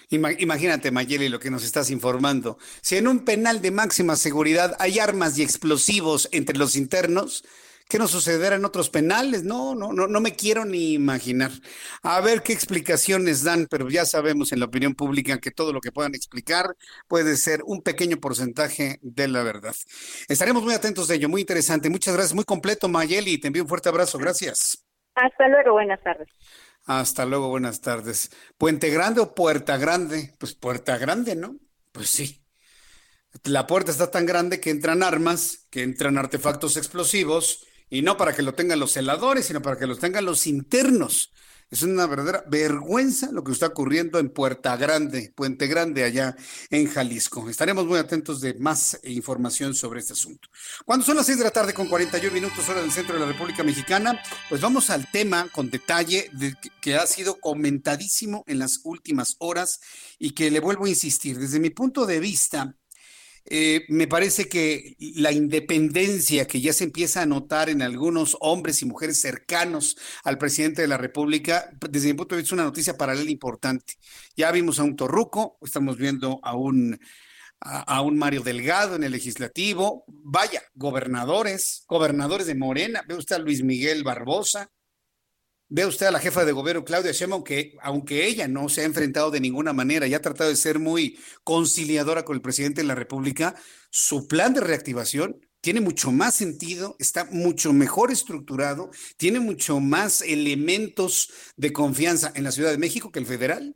Imagínate, Mayeli, lo que nos estás informando. Si en un penal de máxima seguridad hay armas y explosivos entre los internos, ¿Qué nos sucederá en otros penales? No, no, no, no me quiero ni imaginar. A ver qué explicaciones dan, pero ya sabemos en la opinión pública que todo lo que puedan explicar puede ser un pequeño porcentaje de la verdad. Estaremos muy atentos de ello, muy interesante. Muchas gracias, muy completo, Mayeli. Te envío un fuerte abrazo. Gracias. Hasta luego, buenas tardes. Hasta luego, buenas tardes. ¿Puente Grande o Puerta Grande? Pues Puerta Grande, ¿no? Pues sí. La puerta está tan grande que entran armas, que entran artefactos explosivos y no para que lo tengan los celadores, sino para que los tengan los internos. Es una verdadera vergüenza lo que está ocurriendo en Puerta Grande, Puente Grande, allá en Jalisco. Estaremos muy atentos de más información sobre este asunto. Cuando son las 6 de la tarde con 41 minutos hora del centro de la República Mexicana, pues vamos al tema con detalle de, que ha sido comentadísimo en las últimas horas y que le vuelvo a insistir. Desde mi punto de vista, eh, me parece que la independencia que ya se empieza a notar en algunos hombres y mujeres cercanos al presidente de la República, desde mi punto de vista, es una noticia paralela importante. Ya vimos a un Torruco, estamos viendo a un, a, un Mario Delgado en el legislativo, vaya, gobernadores, gobernadores de Morena, ve usted a Luis Miguel Barbosa, Ve usted a la jefa de gobierno, Claudia Sheinbaum, que aunque ella no se ha enfrentado de ninguna manera y ha tratado de ser muy conciliadora con el presidente de la República, su plan de reactivación tiene mucho más sentido, está mucho mejor estructurado, tiene mucho más elementos de confianza en la Ciudad de México que el federal.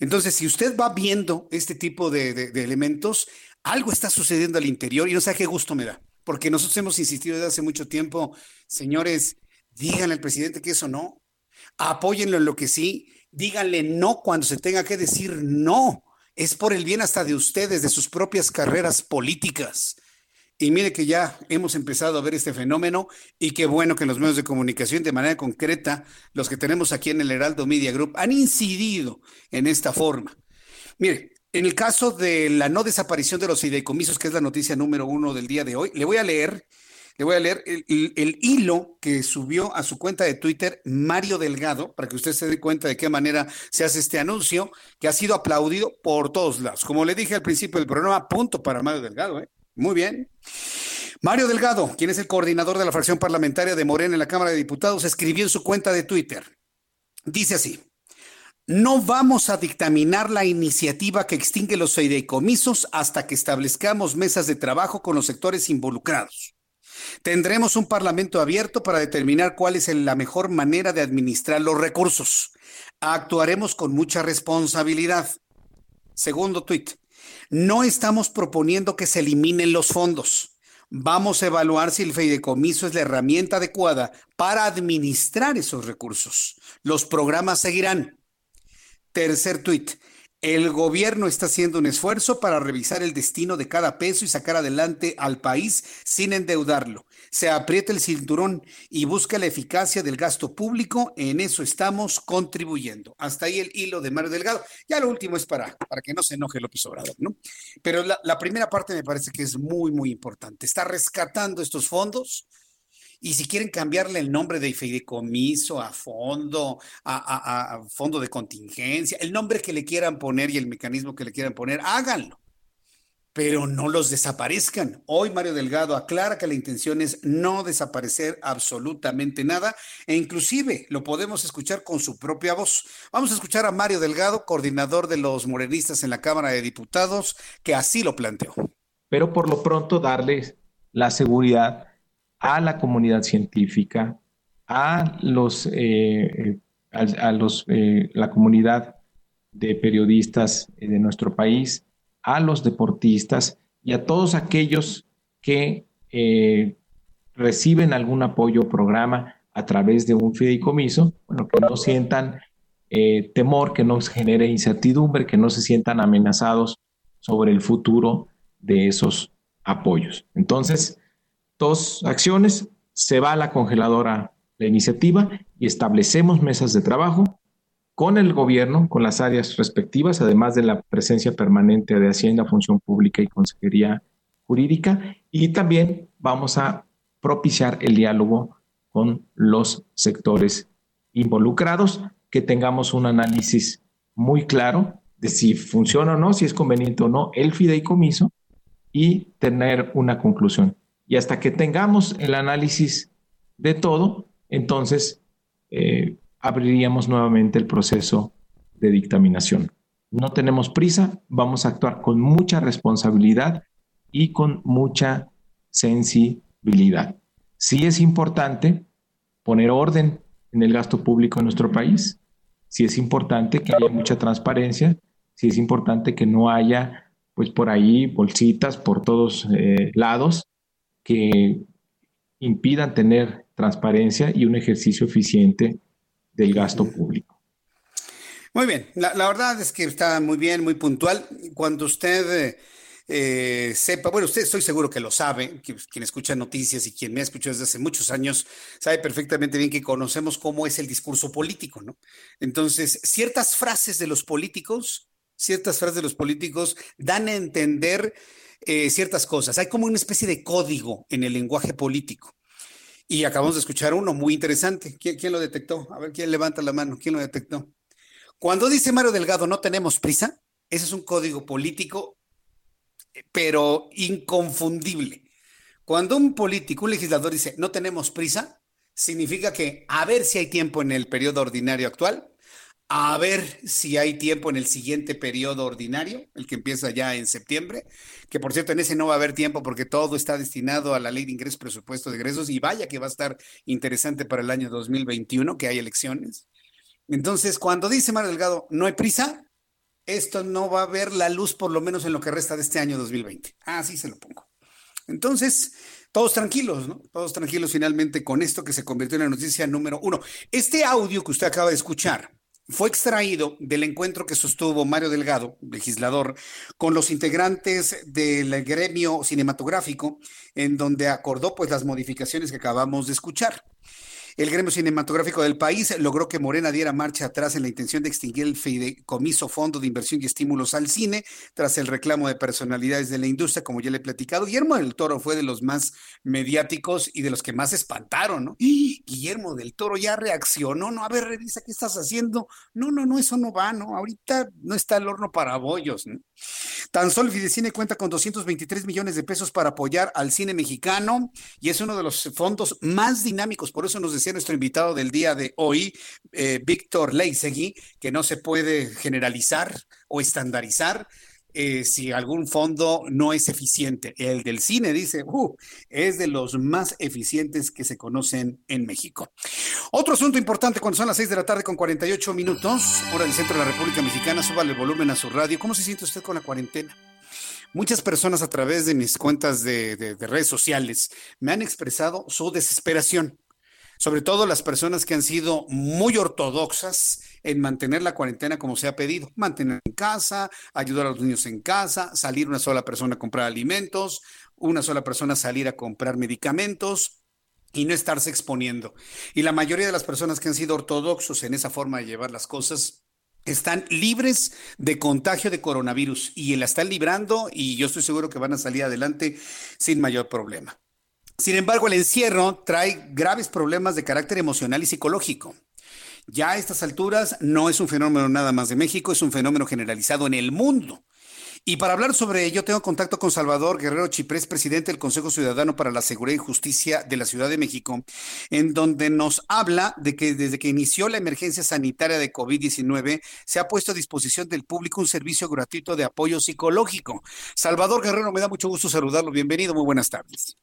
Entonces, si usted va viendo este tipo de, de elementos, algo está sucediendo al interior y no sé qué gusto me da, porque nosotros hemos insistido desde hace mucho tiempo, señores, díganle al presidente que eso no, apóyenlo en lo que sí, díganle no cuando se tenga que decir no. Es por el bien hasta de ustedes, de sus propias carreras políticas. Y mire que ya hemos empezado a ver este fenómeno y qué bueno que los medios de comunicación de manera concreta, los que tenemos aquí en el Heraldo Media Group, han incidido en esta forma. Mire, en el caso de la no desaparición de los fideicomisos, que es la noticia número uno del día de hoy, le voy a leer le voy a leer el, hilo que subió a su cuenta de Twitter Mario Delgado, para que usted se dé cuenta de qué manera se hace este anuncio, que ha sido aplaudido por todos lados. Como le dije al principio del programa, punto para Mario Delgado. ¿eh? Muy bien. Mario Delgado, quien es el coordinador de la fracción parlamentaria de Morena en la Cámara de Diputados, escribió en su cuenta de Twitter. Dice así. No vamos a dictaminar la iniciativa que extingue los fideicomisos hasta que establezcamos mesas de trabajo con los sectores involucrados. Tendremos un parlamento abierto para determinar cuál es la mejor manera de administrar los recursos. Actuaremos con mucha responsabilidad. Segundo tuit. No estamos proponiendo que se eliminen los fondos. Vamos a evaluar si el fideicomiso es la herramienta adecuada para administrar esos recursos. Los programas seguirán. Tercer tuit. El gobierno está haciendo un esfuerzo para revisar el destino de cada peso y sacar adelante al país sin endeudarlo. Se aprieta el cinturón y busca la eficacia del gasto público. En eso estamos contribuyendo. Hasta ahí el hilo de Mario Delgado. Ya lo último es para, para que no se enoje López Obrador, ¿no? Pero la, la primera parte me parece que es muy, muy importante. Está rescatando estos fondos y si quieren cambiarle el nombre de fideicomiso a fondo, a, fondo de contingencia, el nombre que le quieran poner y el mecanismo que le quieran poner, háganlo pero no los desaparezcan. Hoy Mario Delgado aclara que la intención es no desaparecer absolutamente nada e inclusive lo podemos escuchar con su propia voz. Vamos a escuchar a Mario Delgado, coordinador de los morenistas en la Cámara de Diputados, que así lo planteó. Pero por lo pronto darles la seguridad a la comunidad científica, a los, eh, a, los eh, la comunidad de periodistas de nuestro país, a los deportistas y a todos aquellos que eh, reciben algún apoyo o programa a través de un fideicomiso, que no sientan temor, que no genere incertidumbre, que no se sientan amenazados sobre el futuro de esos apoyos. Entonces, dos acciones, se va a la congeladora la iniciativa y establecemos mesas de trabajo con el gobierno, con las áreas respectivas, además de la presencia permanente de Hacienda, Función Pública y Consejería Jurídica, y también vamos a propiciar el diálogo con los sectores involucrados, que tengamos un análisis muy claro de si funciona o no, si es conveniente o no el fideicomiso y tener una conclusión. Y hasta que tengamos el análisis de todo, entonces eh, abriríamos nuevamente el proceso de dictaminación. No tenemos prisa, vamos a actuar con mucha responsabilidad y con mucha sensibilidad. Sí es importante poner orden en el gasto público en nuestro país, sí es importante que haya mucha transparencia, sí es importante que no haya, pues por ahí, bolsitas por todos eh, lados, que impidan tener transparencia y un ejercicio eficiente del gasto público. Muy bien, la, verdad es que está muy bien, muy puntual. Cuando usted eh, sepa, bueno, usted estoy seguro que lo sabe, quien escucha noticias y quien me ha escuchado desde hace muchos años, sabe perfectamente bien que conocemos cómo es el discurso político, ¿no? Entonces, ciertas frases de los políticos, ciertas frases de los políticos dan a entender eh, ciertas cosas. Hay como una especie de código en el lenguaje político. Y acabamos de escuchar uno muy interesante. ¿Quién, lo detectó? A ver, ¿quién levanta la mano? ¿Quién lo detectó? Cuando dice Mario Delgado, no tenemos prisa, ese es un código político, pero inconfundible. Cuando un político, un legislador dice, no tenemos prisa, significa que a ver si hay tiempo en el periodo ordinario actual, a ver si hay tiempo en el siguiente periodo ordinario, el que empieza ya en septiembre, que por cierto en ese no va a haber tiempo porque todo está destinado a la ley de ingresos, presupuesto de ingresos y vaya que va a estar interesante para el año 2021 que hay elecciones. Entonces, cuando dice Mario Delgado, no hay prisa, esto no va a ver la luz por lo menos en lo que resta de este año 2020. Así se lo pongo. Entonces, todos tranquilos, ¿no? Todos tranquilos finalmente con esto que se convirtió en la noticia número uno. Este audio que usted acaba de escuchar fue extraído del encuentro que sostuvo Mario Delgado, legislador, con los integrantes del gremio cinematográfico, en donde acordó pues las modificaciones que acabamos de escuchar. El gremio cinematográfico del país logró que Morena diera marcha atrás en la intención de extinguir el fideicomiso Fondo de Inversión y Estímulos al Cine tras el reclamo de personalidades de la industria, como ya le he platicado. Guillermo del Toro fue de los más mediáticos y de los que más espantaron, ¿no? Y Guillermo del Toro ya reaccionó, no, a ver, revisa qué estás haciendo. No, no, no, eso no va, ¿no? Ahorita no está el horno para bollos, ¿no? Tan solo el Fidecine cuenta con 223 millones de pesos para apoyar al cine mexicano y es uno de los fondos más dinámicos. Por eso nos decía nuestro invitado del día de hoy, eh, Víctor Leisegui, que no se puede generalizar o estandarizar eh, si algún fondo no es eficiente. El del cine dice, uh, es de los más eficientes que se conocen en México. Otro asunto importante cuando son las 6 de la tarde con 48 minutos, hora del centro de la República Mexicana, suba el volumen a su radio. ¿Cómo se siente usted con la cuarentena? Muchas personas a través de mis cuentas de redes sociales me han expresado su desesperación sobre todo las personas que han sido muy ortodoxas en mantener la cuarentena como se ha pedido, mantener en casa, ayudar a los niños en casa, salir una sola persona a comprar alimentos, una sola persona salir a comprar medicamentos y no estarse exponiendo. Y la mayoría de las personas que han sido ortodoxos en esa forma de llevar las cosas están libres de contagio de coronavirus y la están librando y yo estoy seguro que van a salir adelante sin mayor problema. Sin embargo, el encierro trae graves problemas de carácter emocional y psicológico. Ya a estas alturas no es un fenómeno nada más de México, es un fenómeno generalizado en el mundo. Y para hablar sobre ello, tengo contacto con Salvador Guerrero Chiprés, presidente del Consejo Ciudadano para la Seguridad y Justicia de la Ciudad de México, en donde nos habla de que desde que inició la emergencia sanitaria de COVID-19, se ha puesto a disposición del público un servicio gratuito de apoyo psicológico. Salvador Guerrero, me da mucho gusto saludarlo. Bienvenido, muy buenas tardes.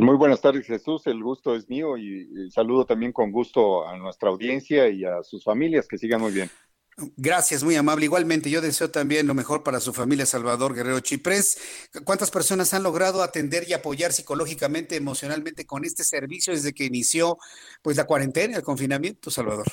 Muy buenas tardes, Jesús. El gusto es mío y, saludo también con gusto a nuestra audiencia y a sus familias. Que sigan muy bien. Gracias, muy amable. Igualmente, yo deseo también lo mejor para su familia, Salvador Guerrero Chiprés. ¿Cuántas personas han logrado atender y apoyar psicológicamente, emocionalmente con este servicio desde que inició pues la cuarentena, el confinamiento, Salvador?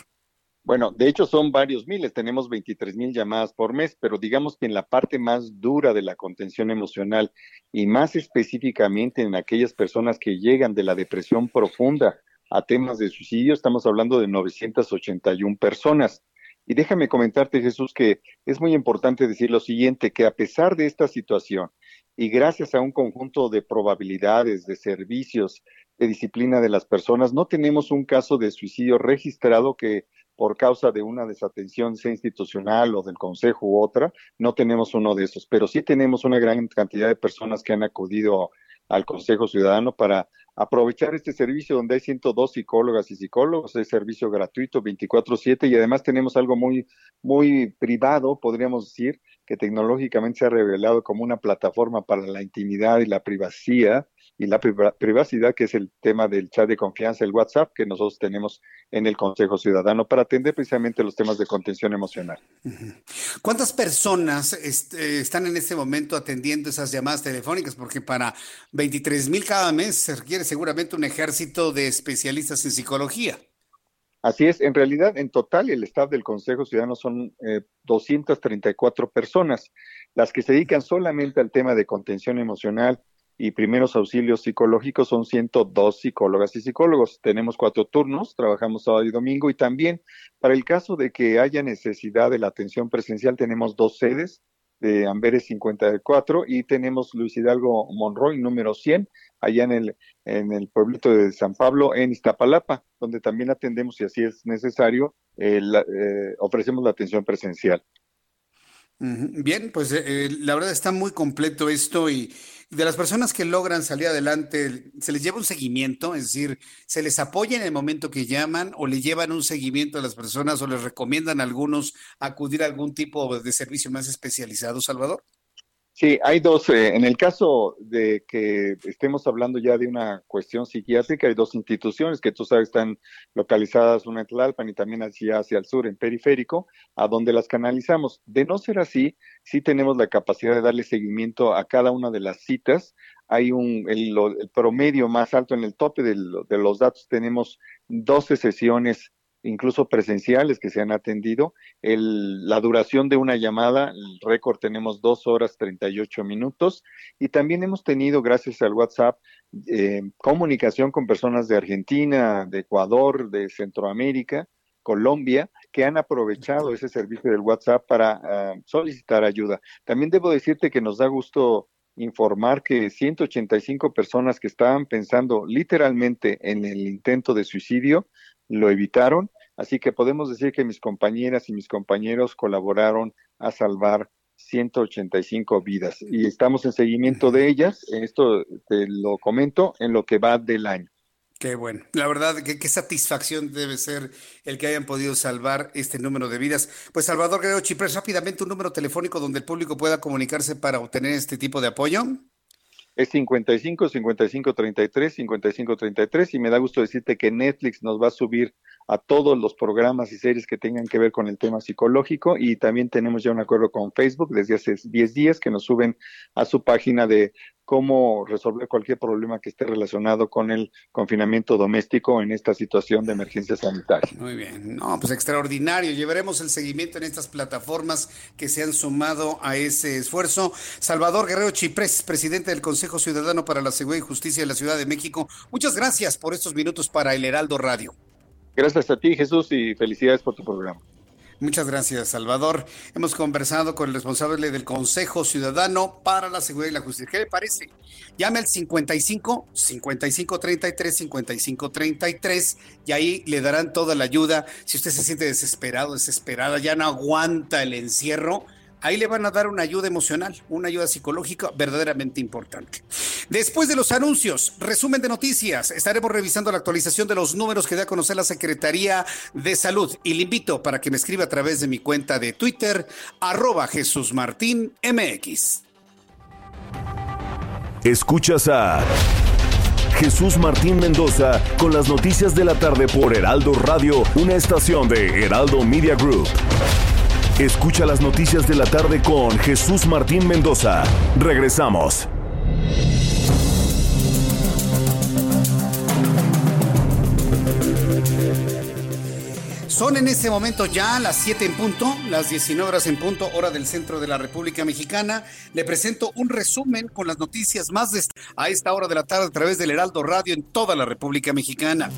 Bueno, de hecho son varios miles, tenemos 23 mil llamadas por mes, pero digamos que en la parte más dura de la contención emocional y más específicamente en aquellas personas que llegan de la depresión profunda a temas de suicidio, estamos hablando de 981 personas. Y déjame comentarte, Jesús, que es muy importante decir lo siguiente, que a pesar de esta situación y gracias a un conjunto de probabilidades, de servicios, de disciplina de las personas, no tenemos un caso de suicidio registrado que por causa de una desatención, sea institucional o del consejo u otra, no tenemos uno de esos, pero sí tenemos una gran cantidad de personas que han acudido al Consejo Ciudadano para aprovechar este servicio donde hay 102 psicólogas y psicólogos, es servicio gratuito 24/7 y además tenemos algo muy muy privado, podríamos decir, que tecnológicamente se ha revelado como una plataforma para la intimidad y la privacidad y la privacidad, que es el tema del chat de confianza, el WhatsApp, que nosotros tenemos en el Consejo Ciudadano para atender precisamente los temas de contención emocional. ¿Cuántas personas están en este momento atendiendo esas llamadas telefónicas? Porque para 23 mil cada mes se requiere seguramente un ejército de especialistas en psicología. Así es, en realidad, en total, el staff del Consejo Ciudadano son eh, 234 personas, las que se dedican solamente al tema de contención emocional y primeros auxilios psicológicos son 102 psicólogas y psicólogos. Tenemos cuatro turnos, trabajamos sábado y domingo y también para el caso de que haya necesidad de la atención presencial tenemos dos sedes de Amberes 54 y tenemos Luis Hidalgo Monroy número 100 allá en el en el pueblito de San Pablo en Iztapalapa, donde también atendemos si así es necesario, eh, eh, ofrecemos la atención presencial. Bien, pues eh, la verdad está muy completo esto y de las personas que logran salir adelante, ¿se les lleva un seguimiento? Es decir, ¿se les apoya en el momento que llaman o le llevan un seguimiento a las personas o les recomiendan a algunos acudir a algún tipo de servicio más especializado, Salvador? Sí, hay dos. Eh, en el caso de que estemos hablando ya de una cuestión psiquiátrica, hay dos instituciones que tú sabes están localizadas, una en Tlalpan y también hacia, hacia el sur, en periférico, a donde las canalizamos. De no ser así, sí tenemos la capacidad de darle seguimiento a cada una de las citas. Hay un, el, el promedio más alto en el tope de, los datos, tenemos 12 sesiones incluso presenciales que se han atendido. El, la duración de una llamada, el récord tenemos dos horas 38 minutos y también hemos tenido, gracias al WhatsApp, eh, comunicación con personas de Argentina, de Ecuador, de Centroamérica, Colombia, que han aprovechado ese servicio del WhatsApp para uh, solicitar ayuda. También debo decirte que nos da gusto informar que 185 personas que estaban pensando literalmente en el intento de suicidio lo evitaron, así que podemos decir que mis compañeras y mis compañeros colaboraron a salvar 185 vidas y estamos en seguimiento de ellas. Esto te lo comento en lo que va del año. Qué bueno. La verdad, qué, qué satisfacción debe ser el que hayan podido salvar este número de vidas. Pues Salvador Guerrero Chipres, rápidamente un número telefónico donde el público pueda comunicarse para obtener este tipo de apoyo. Es 55 55 33 55 33 y me da gusto decirte que Netflix nos va a subir a todos los programas y series que tengan que ver con el tema psicológico y también tenemos ya un acuerdo con Facebook desde hace 10 días que nos suben a su página de cómo resolver cualquier problema que esté relacionado con el confinamiento doméstico en esta situación de emergencia sanitaria. Muy bien, no, pues extraordinario. Llevaremos el seguimiento en estas plataformas que se han sumado a ese esfuerzo. Salvador Guerrero Chiprés, presidente del Consejo Ciudadano para la Seguridad y Justicia de la Ciudad de México. Muchas gracias por estos minutos para el Heraldo Radio. Gracias a ti, Jesús, y felicidades por tu programa. Muchas gracias, Salvador. Hemos conversado con el responsable del Consejo Ciudadano para la Seguridad y la Justicia. ¿Qué le parece? Llame al 55 55 33 55 33 y ahí le darán toda la ayuda. Si usted se siente desesperado, desesperada, ya no aguanta el encierro, ahí le van a dar una ayuda emocional, una ayuda psicológica verdaderamente importante. Después de los anuncios, resumen de noticias, estaremos revisando la actualización de los números que da a conocer la Secretaría de Salud y le invito para que me escriba a través de mi cuenta de Twitter, arroba Jesús Martín MX. Escuchas a Jesús Martín Mendoza con las noticias de la tarde por Heraldo Radio, una estación de Heraldo Media Group. Escucha las noticias de la tarde con Jesús Martín Mendoza. Regresamos. Son en este momento ya las 7 en punto, las 19 horas en punto, hora del centro de la República Mexicana. Le presento un resumen con las noticias más a esta hora de la tarde a través del Heraldo Radio en toda la República Mexicana.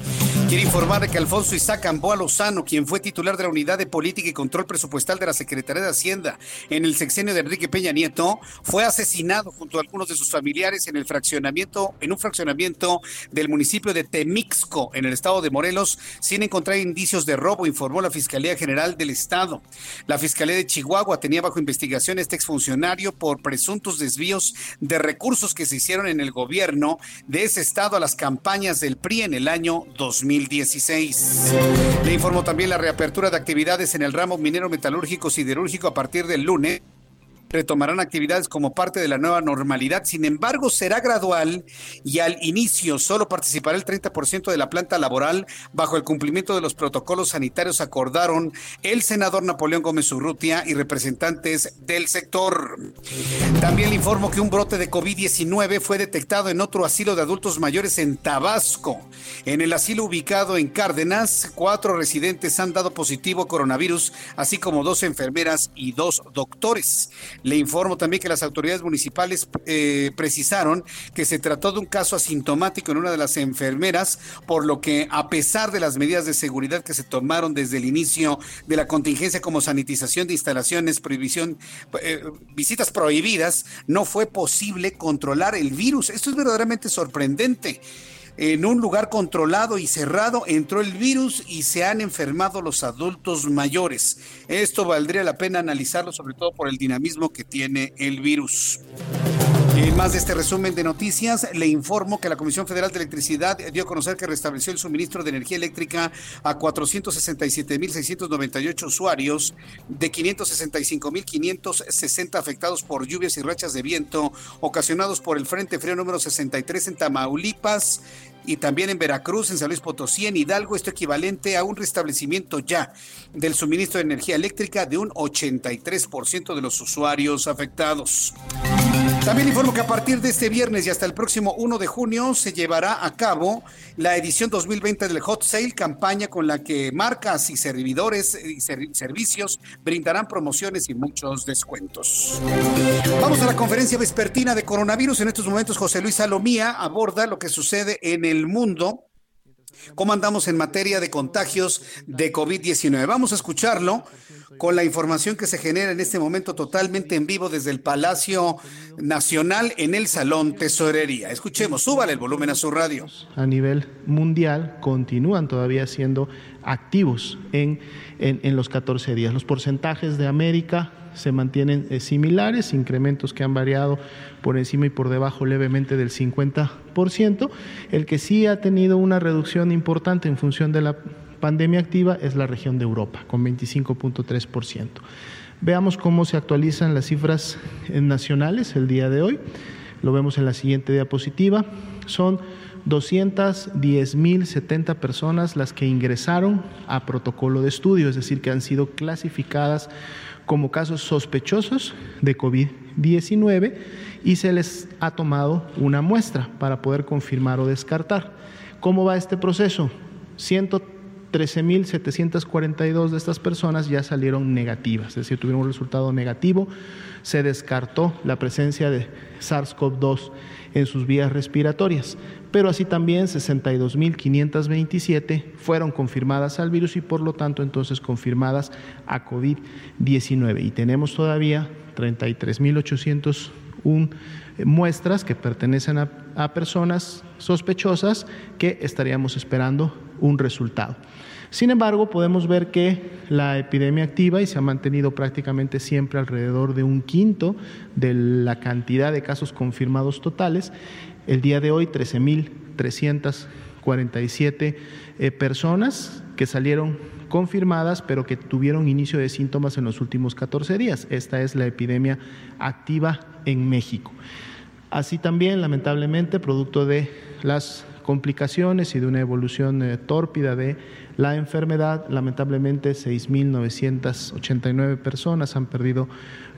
Quiero informar que Alfonso Isaac Amboa Lozano, quien fue titular de la Unidad de Política y Control Presupuestal de la Secretaría de Hacienda en el sexenio de Enrique Peña Nieto, fue asesinado junto a algunos de sus familiares en el fraccionamiento, en un fraccionamiento del municipio de Temixco, en el estado de Morelos, sin encontrar indicios de robo, informó la Fiscalía General del Estado. La Fiscalía de Chihuahua tenía bajo investigación a este exfuncionario por presuntos desvíos de recursos que se hicieron en el gobierno de ese estado a las campañas del PRI en el año 2000. 2016. Le informó también la reapertura de actividades en el ramo minero metalúrgico siderúrgico a partir del lunes retomarán actividades como parte de la nueva normalidad. Sin embargo, será gradual y al inicio solo participará el 30% de la planta laboral bajo el cumplimiento de los protocolos sanitarios, acordaron el senador Napoleón Gómez Urrutia y representantes del sector. También le informo que un brote de COVID-19 fue detectado en otro asilo de adultos mayores en Tabasco. En el asilo ubicado en Cárdenas, cuatro residentes han dado positivo coronavirus, así como dos enfermeras y dos doctores. Le informo también que las autoridades municipales eh, precisaron que se trató de un caso asintomático en una de las enfermeras, por lo que a pesar de las medidas de seguridad que se tomaron desde el inicio de la contingencia como sanitización de instalaciones, prohibición, eh, visitas prohibidas, no fue posible controlar el virus. Esto es verdaderamente sorprendente en un lugar controlado y cerrado entró el virus y se han enfermado los adultos mayores. Esto valdría la pena analizarlo, sobre todo por el dinamismo que tiene el virus. En más de este resumen de noticias, le informo que la Comisión Federal de Electricidad dio a conocer que restableció el suministro de energía eléctrica a 467.698 usuarios de 565.560 afectados por lluvias y rachas de viento ocasionados por el Frente Frío número 63 en Tamaulipas y también en Veracruz, en San Luis Potosí, en Hidalgo, esto equivalente a un restablecimiento ya del suministro de energía eléctrica de un 83% de los usuarios afectados. También informo que a partir de este viernes y hasta el próximo 1 de junio se llevará a cabo la edición 2020 del Hot Sale, campaña con la que marcas y servidores y servicios brindarán promociones y muchos descuentos. Vamos a la conferencia vespertina de coronavirus. En estos momentos José Luis Salomía aborda lo que sucede en el mundo ¿Cómo andamos en materia de contagios de COVID-19? Vamos a escucharlo con la información que se genera en este momento totalmente en vivo desde el Palacio Nacional en el Salón Tesorería. Escuchemos, súbale el volumen a su radio. A nivel mundial continúan todavía siendo activos en, en, los 14 días. Los porcentajes de América se mantienen eh, similares, incrementos que han variado por encima y por debajo levemente del 50%. El que sí ha tenido una reducción importante en función de la pandemia activa es la región de Europa, con 25.3%. Veamos cómo se actualizan las cifras eh, nacionales el día de hoy. Lo vemos en la siguiente diapositiva. Son 210.070 personas las que ingresaron a protocolo de estudio, es decir, que han sido clasificadas como casos sospechosos de COVID-19 y se les ha tomado una muestra para poder confirmar o descartar. ¿Cómo va este proceso? 113.742 de estas personas ya salieron negativas, es decir, tuvieron un resultado negativo, se descartó la presencia de SARS-CoV-2 en sus vías respiratorias, pero así también 62.527 fueron confirmadas al virus y por lo tanto entonces confirmadas a COVID-19. Y tenemos todavía 33.801 muestras que pertenecen a, a personas sospechosas que estaríamos esperando un resultado. Sin embargo, podemos ver que la epidemia activa y se ha mantenido prácticamente siempre alrededor de un quinto de la cantidad de casos confirmados totales. El día de hoy, 13.347 eh, personas que salieron confirmadas, pero que tuvieron inicio de síntomas en los últimos 14 días. Esta es la epidemia activa en México. Así también, lamentablemente, producto de las complicaciones y de una evolución eh, tórpida de la enfermedad. Lamentablemente, 6.989 personas han perdido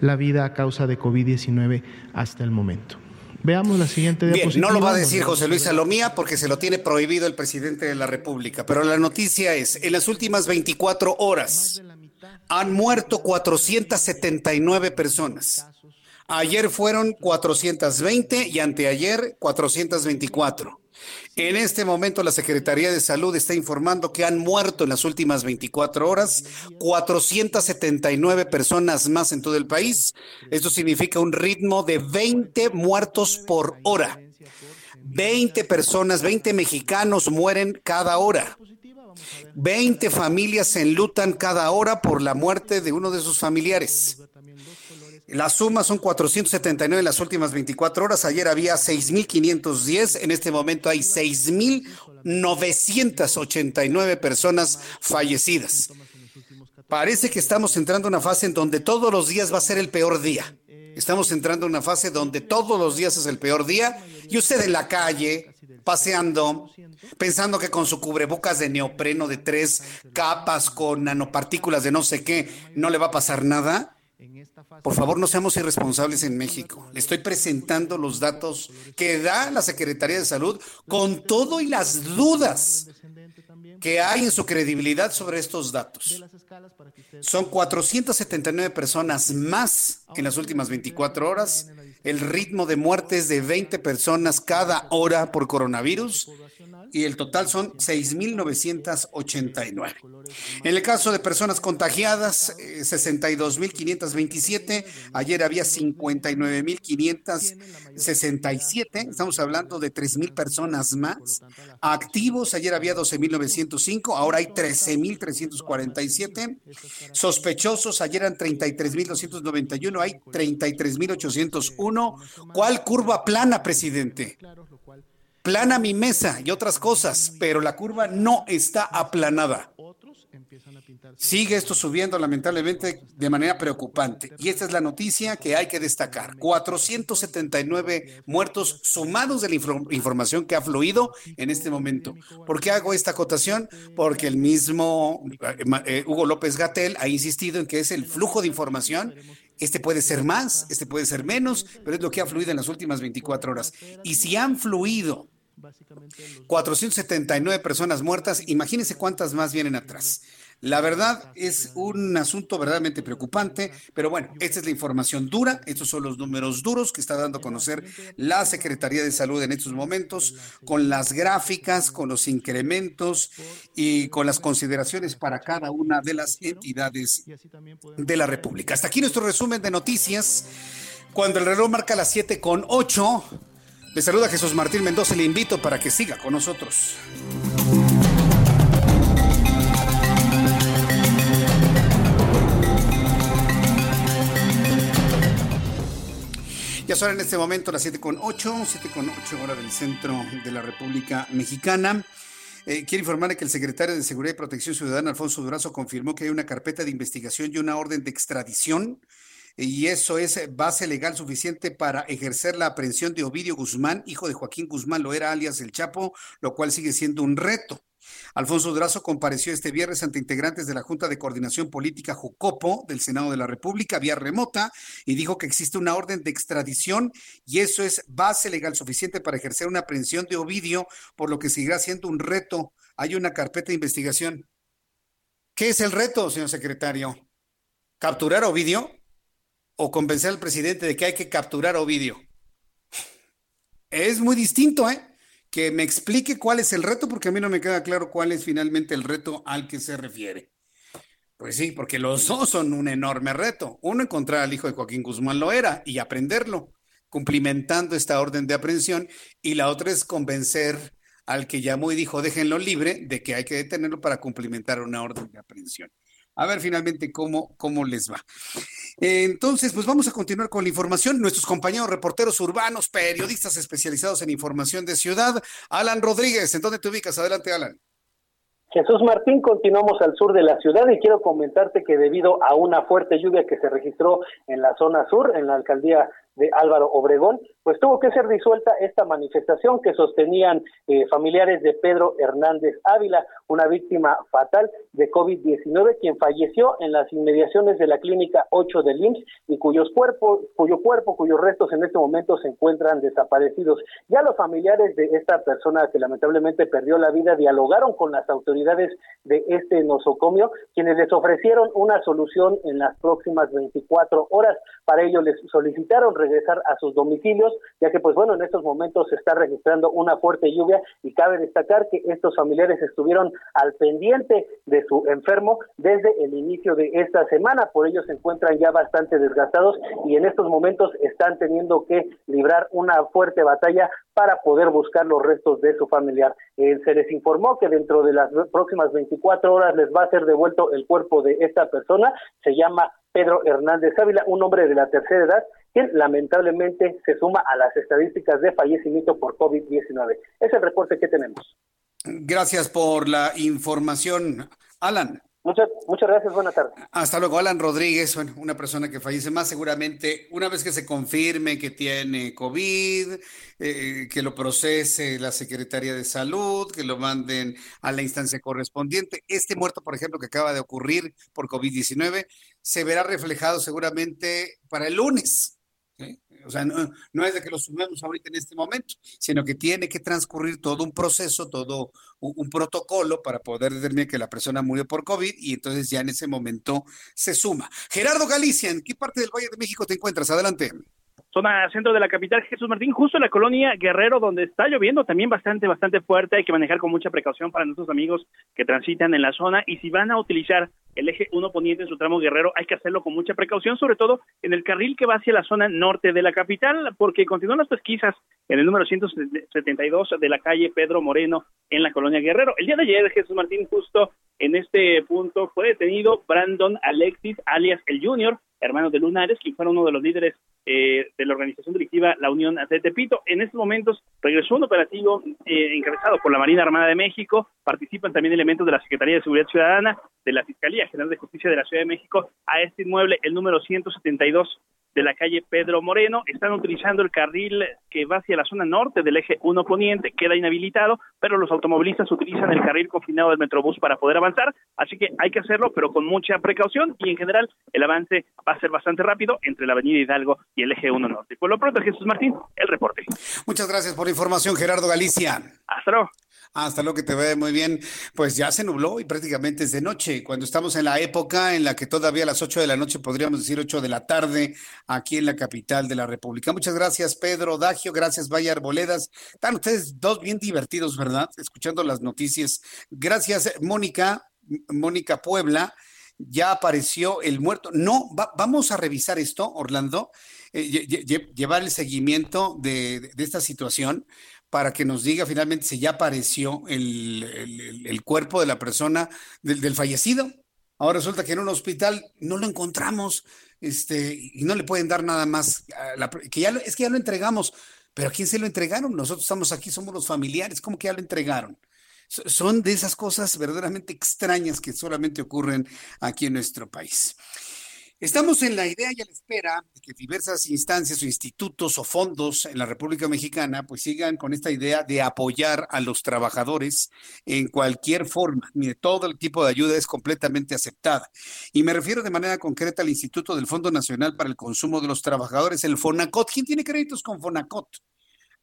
la vida a causa de COVID-19 hasta el momento. Veamos la siguiente diapositiva. no lo va a decir José Luis Salomía porque se lo tiene prohibido el presidente de la República, pero la noticia es, en las últimas 24 horas han muerto 479 personas. Ayer fueron 420 y anteayer 424. En este momento la Secretaría de Salud está informando que han muerto en las últimas 24 horas 479 personas más en todo el país. Esto significa un ritmo de 20 muertos por hora. 20 personas, 20 mexicanos mueren cada hora. 20 familias se enlutan cada hora por la muerte de uno de sus familiares. La suma son 479 en las últimas 24 horas. Ayer había 6.510. En este momento hay 6.989 personas fallecidas. Parece que estamos entrando a una fase en donde todos los días va a ser el peor día. Estamos entrando a una fase donde todos los días es el peor día y usted en la calle, paseando, pensando que con su cubrebocas de neopreno de tres capas con nanopartículas de no sé qué, no le va a pasar nada por favor, no seamos irresponsables en México. Le estoy presentando los datos que da la Secretaría de Salud con todo y las dudas que hay en su credibilidad sobre estos datos. Son 479 personas más en las últimas 24 horas. El ritmo de muertes de 20 personas cada hora por coronavirus y el total son 6.989. En el caso de personas contagiadas, 62.527. Eh, Ayer había 59.567. Estamos hablando de 3.000 personas más. Activos, ayer había 12.905. Ahora hay 13.347. Sospechosos, ayer eran 33.291. Hay 33.801. ¿Cuál curva plana, presidente? Plana mi mesa y otras cosas, pero la curva no está aplanada. Sigue esto subiendo lamentablemente de manera preocupante. Y esta es la noticia que hay que destacar. 479 muertos sumados de la información que ha fluido en este momento. ¿Por qué hago esta acotación? Porque el mismo eh, eh, Hugo López Gatel ha insistido en que es el flujo de información este puede ser más, este puede ser menos, pero es lo que ha fluido en las últimas 24 horas. Y si han fluido 479 personas muertas, imagínense cuántas más vienen atrás. La verdad es un asunto verdaderamente preocupante, pero bueno, esta es la información dura, estos son los números duros que está dando a conocer la Secretaría de Salud en estos momentos, con las gráficas, con los incrementos y con las consideraciones para cada una de las entidades de la República. Hasta aquí nuestro resumen de noticias. Cuando el reloj marca las 7 con 8, le saluda Jesús Martín Mendoza y le invito para que siga con nosotros. Ya son en este momento las 7 con 8, 7 con 8 hora del centro de la República Mexicana. Eh, quiero informarle que el secretario de Seguridad y Protección Ciudadana, Alfonso Durazo, confirmó que hay una carpeta de investigación y una orden de extradición y eso es base legal suficiente para ejercer la aprehensión de Ovidio Guzmán, hijo de Joaquín Guzmán Loera, alias El Chapo, lo cual sigue siendo un reto. Alfonso Durazo compareció este viernes ante integrantes de la Junta de Coordinación Política Jucopo del Senado de la República vía remota y dijo que existe una orden de extradición y eso es base legal suficiente para ejercer una aprehensión de Ovidio, por lo que seguirá siendo un reto. Hay una carpeta de investigación. ¿Qué es el reto, señor secretario? ¿Capturar a Ovidio? O convencer al presidente de que hay que capturar Ovidio. Es muy distinto, ¿eh? Que me explique cuál es el reto, porque a mí no me queda claro cuál es finalmente el reto al que se refiere. Pues sí, porque los dos son un enorme reto. Uno, encontrar al hijo de Joaquín Guzmán lo era y aprenderlo, cumplimentando esta orden de aprehensión. Y la otra es convencer al que llamó y dijo, déjenlo libre, de que hay que detenerlo para cumplimentar una orden de aprehensión. A ver finalmente cómo, cómo les va. Entonces, pues vamos a continuar con la información. Nuestros compañeros reporteros urbanos, periodistas especializados en información de ciudad. Alan Rodríguez, ¿en dónde te ubicas? Adelante, Alan. Jesús Martín, continuamos al sur de la ciudad y quiero comentarte que debido a una fuerte lluvia que se registró en la zona sur, en la alcaldía de Álvaro Obregón, pues tuvo que ser disuelta esta manifestación que sostenían eh, familiares de Pedro Hernández Ávila, una víctima fatal de COVID-19, quien falleció en las inmediaciones de la clínica 8 del IMSS y cuyos cuerpos, cuyo cuerpo, cuyos restos en este momento se encuentran desaparecidos. Ya los familiares de esta persona que lamentablemente perdió la vida dialogaron con las autoridades de este nosocomio, quienes les ofrecieron una solución en las próximas 24 horas. Para ello les solicitaron regresar a sus domicilios, ya que pues bueno, en estos momentos se está registrando una fuerte lluvia y cabe destacar que estos familiares estuvieron al pendiente de su enfermo desde el inicio de esta semana, por ello se encuentran ya bastante desgastados y en estos momentos están teniendo que librar una fuerte batalla para poder buscar los restos de su familiar. Eh, se les informó que dentro de las próximas 24 horas les va a ser devuelto el cuerpo de esta persona, se llama Pedro Hernández Ávila, un hombre de la tercera edad quien lamentablemente se suma a las estadísticas de fallecimiento por COVID-19. Es el reporte que tenemos. Gracias por la información, Alan. Muchas, muchas gracias, buenas tardes. Hasta luego, Alan Rodríguez, bueno, una persona que fallece más seguramente una vez que se confirme que tiene COVID, eh, que lo procese la Secretaría de Salud, que lo manden a la instancia correspondiente. Este muerto, por ejemplo, que acaba de ocurrir por COVID-19, se verá reflejado seguramente para el lunes. O sea, no, es de que lo sumemos ahorita en este momento, sino que tiene que transcurrir todo un proceso, todo un, protocolo para poder determinar que la persona murió por COVID y entonces ya en ese momento se suma. Gerardo Galicia, ¿en qué parte del Valle de México te encuentras? Adelante zona centro de la capital Jesús Martín, justo en la colonia Guerrero, donde está lloviendo también bastante, bastante fuerte. Hay que manejar con mucha precaución para nuestros amigos que transitan en la zona. Y si van a utilizar el eje 1 poniente en su tramo Guerrero, hay que hacerlo con mucha precaución, sobre todo en el carril que va hacia la zona norte de la capital, porque continúan las pesquisas en el número 172 de la calle Pedro Moreno en la colonia Guerrero. El día de ayer, Jesús Martín, justo en este punto, fue detenido Brandon Alexis, alias el Junior, hermano de Lunares, quien fue uno de los líderes eh, de la organización directiva La Unión de Tepito. En estos momentos regresó un operativo eh, encabezado por la Marina Armada de México, participan también elementos de la Secretaría de Seguridad Ciudadana, de la Fiscalía General de Justicia de la Ciudad de México, a este inmueble, el número 172 de la calle Pedro Moreno. Están utilizando el carril que va hacia la zona norte del eje 1 poniente, queda inhabilitado, pero los automovilistas utilizan el carril confinado del Metrobús para poder avanzar, así que hay que hacerlo, pero con mucha precaución y en general el avance va a ser bastante rápido entre la avenida Hidalgo y el eje 1 norte. Por lo pronto, Jesús Martín, el reporte. Muchas gracias por la información, Gerardo Galicia. Hasta luego. Hasta luego que te ve muy bien. Pues ya se nubló y prácticamente es de noche. Cuando estamos en la época en la que todavía a las 8 de la noche, podríamos decir 8 de la tarde, aquí en la capital de la República. Muchas gracias, Pedro Dagio. Gracias, Vaya Arboledas. Están ustedes dos bien divertidos, ¿verdad? Escuchando las noticias. Gracias, Mónica, Mónica Puebla. Ya apareció el muerto. No, vamos a revisar esto, Orlando, eh, llevar el seguimiento de esta situación para que nos diga finalmente si ya apareció el, cuerpo de la persona, del, fallecido. Ahora resulta que en un hospital no lo encontramos, este, y no le pueden dar nada más, que ya es que ya lo entregamos, pero ¿a quién se lo entregaron? Nosotros estamos aquí, somos los familiares, ¿cómo que ya lo entregaron? Son de esas cosas verdaderamente extrañas que solamente ocurren aquí en nuestro país. Estamos en la idea y a la espera de que diversas instancias o institutos o fondos en la República Mexicana pues sigan con esta idea de apoyar a los trabajadores en cualquier forma. Mire, todo el tipo de ayuda es completamente aceptada. Y me refiero de manera concreta al Instituto del Fondo Nacional para el Consumo de los Trabajadores, el FONACOT. ¿Quién tiene créditos con FONACOT?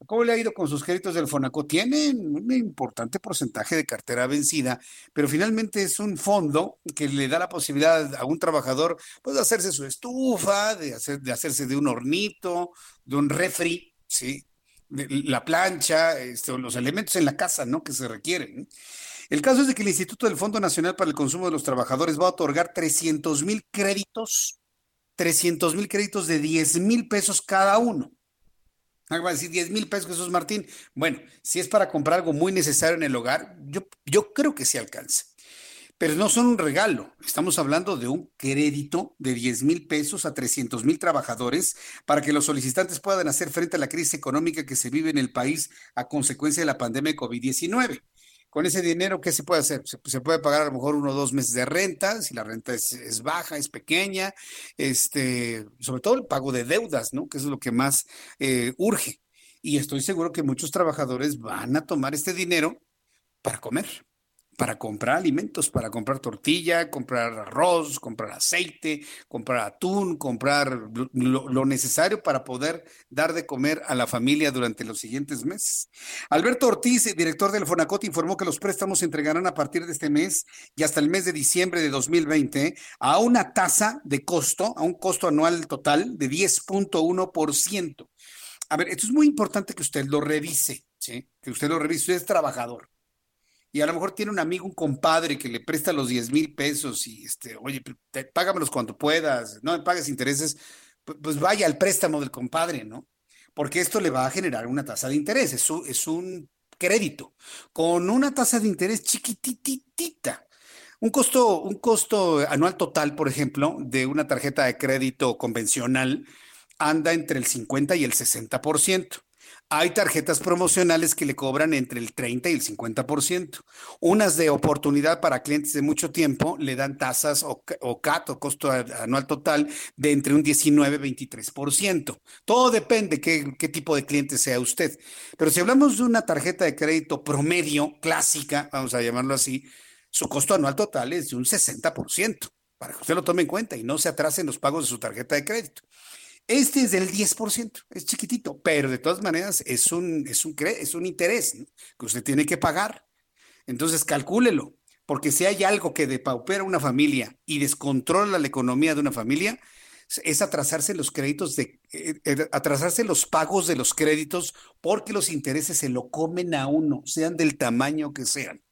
¿Cómo le ha ido con sus créditos del Fonaco? Tienen un importante porcentaje de cartera vencida, pero finalmente es un fondo que le da la posibilidad a un trabajador pues, de hacerse su estufa, de, hacer, de hacerse de un hornito, de un refri, ¿sí? la plancha, este, los elementos en la casa, ¿no? Que se requieren. El caso es de que el Instituto del Fondo Nacional para el Consumo de los Trabajadores va a otorgar 300 mil créditos, 300 mil créditos de 10 mil pesos cada uno. Ah, va a decir 10 mil pesos, Jesús Martín. Bueno, si es para comprar algo muy necesario en el hogar, yo, yo creo que sí alcanza. Pero no son un regalo. Estamos hablando de un crédito de 10 mil pesos a 300 mil trabajadores para que los solicitantes puedan hacer frente a la crisis económica que se vive en el país a consecuencia de la pandemia de COVID-19 con ese dinero, ¿qué se puede hacer? Se, puede pagar a lo mejor uno o dos meses de renta, si la renta es, baja, es pequeña, este, sobre todo el pago de deudas, ¿no? Que es lo que más eh, urge. Y estoy seguro que muchos trabajadores van a tomar este dinero para comer para comprar alimentos, para comprar tortilla, comprar arroz, comprar aceite, comprar atún, comprar lo, necesario para poder dar de comer a la familia durante los siguientes meses. Alberto Ortiz, director del Fonacot, informó que los préstamos se entregarán a partir de este mes y hasta el mes de diciembre de 2020 a una tasa de costo, a un costo anual total de 10.1%. A ver, esto es muy importante que usted lo revise, ¿sí? Que usted lo revise, usted es trabajador y a lo mejor tiene un amigo, un compadre que le presta los 10 mil pesos y, este, oye, págamelos cuando puedas, no pagues intereses, pues, vaya al préstamo del compadre, ¿no? Porque esto le va a generar una tasa de interés, es, es un crédito con una tasa de interés chiquititita. Un costo, un costo anual total, por ejemplo, de una tarjeta de crédito convencional anda entre el 50 y el 60%. Hay tarjetas promocionales que le cobran entre el 30 y el 50%. Unas de oportunidad para clientes de mucho tiempo le dan tasas o, CAT o costo anual total de entre un 19 y 23%. Todo depende qué, qué tipo de cliente sea usted. Pero si hablamos de una tarjeta de crédito promedio clásica, vamos a llamarlo así, su costo anual total es de un 60%, para que usted lo tome en cuenta y no se atrasen los pagos de su tarjeta de crédito. Este es del 10%, es chiquitito, pero de todas maneras es un, es un, es un interés que usted tiene que pagar. Entonces, calcúlelo, porque si hay algo que depaupera una familia y descontrola la economía de una familia, es atrasarse los créditos de eh, eh, atrasarse los pagos de los créditos porque los intereses se lo comen a uno, sean del tamaño que sean.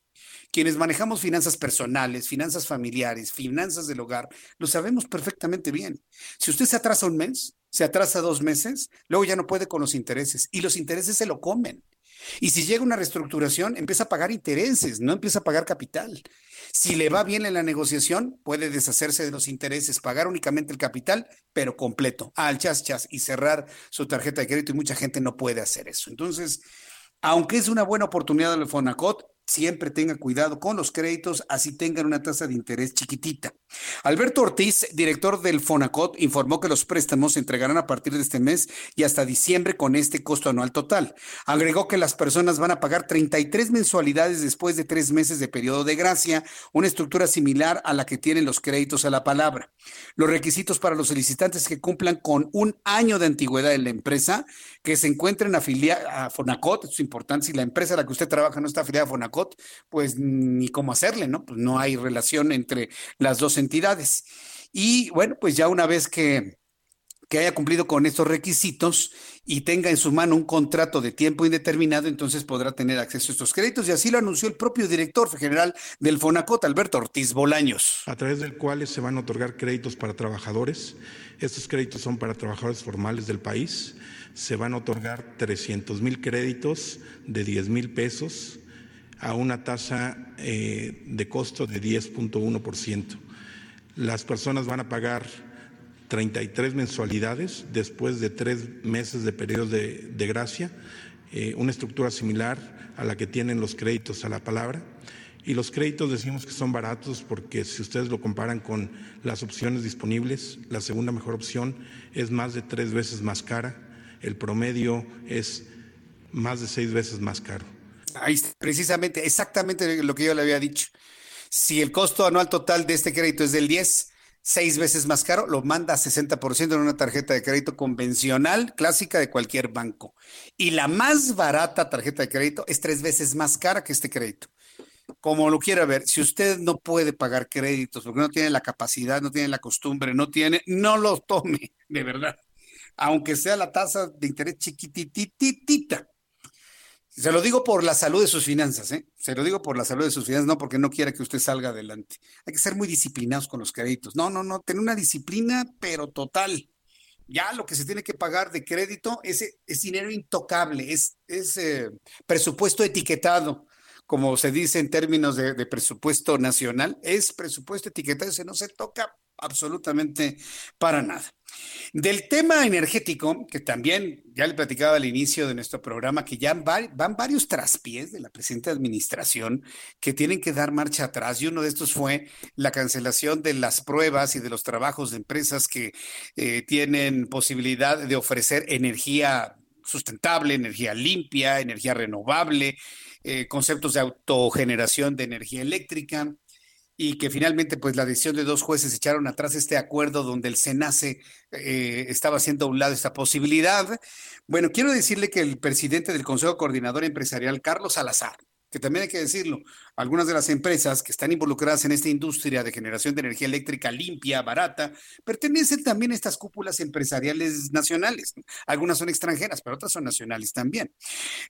Quienes manejamos finanzas personales, finanzas familiares, finanzas del hogar, lo sabemos perfectamente bien. Si usted se atrasa un mes, se atrasa dos meses, luego ya no puede con los intereses y los intereses se lo comen. Y si llega una reestructuración, empieza a pagar intereses, no empieza a pagar capital. Si le va bien en la negociación, puede deshacerse de los intereses, pagar únicamente el capital, pero completo, al chas chas y cerrar su tarjeta de crédito y mucha gente no puede hacer eso. Entonces, aunque es una buena oportunidad del Fonacot, siempre tenga cuidado con los créditos, así tengan una tasa de interés chiquitita. Alberto Ortiz, director del Fonacot, informó que los préstamos se entregarán a partir de este mes y hasta diciembre con este costo anual total. Agregó que las personas van a pagar 33 mensualidades después de tres meses de periodo de gracia, una estructura similar a la que tienen los créditos a la palabra. Los requisitos para los solicitantes que cumplan con un año de antigüedad en la empresa, que se encuentren afiliados a Fonacot, es importante, si la empresa a la que usted trabaja no está afiliada a Fonacot, pues ni cómo hacerle, ¿no? Pues no hay relación entre las dos entidades. Y bueno, pues ya una vez que, que haya cumplido con estos requisitos y tenga en su mano un contrato de tiempo indeterminado, entonces podrá tener acceso a estos créditos. Y así lo anunció el propio director general del Fonacot, Alberto Ortiz Bolaños. A través del cual se van a otorgar créditos para trabajadores. Estos créditos son para trabajadores formales del país. Se van a otorgar 300 mil créditos de 10 mil pesos a una tasa eh, de costo de 10.1%. Las personas van a pagar 33 mensualidades después de tres meses de periodo de, gracia, eh, una estructura similar a la que tienen los créditos a la palabra. Y los créditos decimos que son baratos porque si ustedes lo comparan con las opciones disponibles, la segunda mejor opción es más de tres veces más cara, el promedio es más de seis veces más caro. Ahí precisamente, exactamente lo que yo le había dicho. Si el costo anual total de este crédito es del 10, seis veces más caro, lo manda a 60% en una tarjeta de crédito convencional, clásica de cualquier banco. Y la más barata tarjeta de crédito es tres veces más cara que este crédito. Como lo quiera ver, si usted no puede pagar créditos porque no tiene la capacidad, no tiene la costumbre, no tiene, no lo tome, de verdad. Aunque sea la tasa de interés chiquitititita. Se lo digo por la salud de sus finanzas, ¿eh? Se lo digo por la salud de sus finanzas, no porque no quiera que usted salga adelante. Hay que ser muy disciplinados con los créditos. No, no, no, tener una disciplina, pero total. Ya lo que se tiene que pagar de crédito es, es dinero intocable, es, es eh, presupuesto etiquetado, como se dice en términos de, de presupuesto nacional, es presupuesto etiquetado, ese no se toca absolutamente para nada. Del tema energético, que también ya le platicaba al inicio de nuestro programa, que ya van varios traspiés de la presente administración que tienen que dar marcha atrás y uno de estos fue la cancelación de las pruebas y de los trabajos de empresas que eh, tienen posibilidad de ofrecer energía sustentable, energía limpia, energía renovable, eh, conceptos de autogeneración de energía eléctrica y que finalmente pues la decisión de dos jueces echaron atrás este acuerdo donde el SENACE eh, estaba haciendo a un lado esta posibilidad. Bueno, quiero decirle que el presidente del Consejo Coordinador Empresarial, Carlos Salazar, que también hay que decirlo, algunas de las empresas que están involucradas en esta industria de generación de energía eléctrica limpia, barata, pertenecen también a estas cúpulas empresariales nacionales. Algunas son extranjeras, pero otras son nacionales también.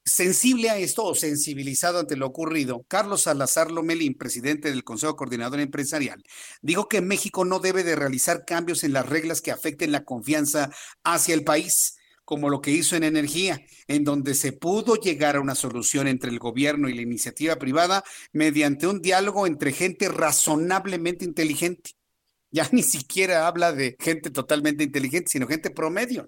Sensible a esto o sensibilizado ante lo ocurrido, Carlos Salazar Lomelín, presidente del Consejo Coordinador Empresarial, dijo que México no debe de realizar cambios en las reglas que afecten la confianza hacia el país como lo que hizo en energía, en donde se pudo llegar a una solución entre el gobierno y la iniciativa privada mediante un diálogo entre gente razonablemente inteligente. Ya ni siquiera habla de gente totalmente inteligente, sino gente promedio.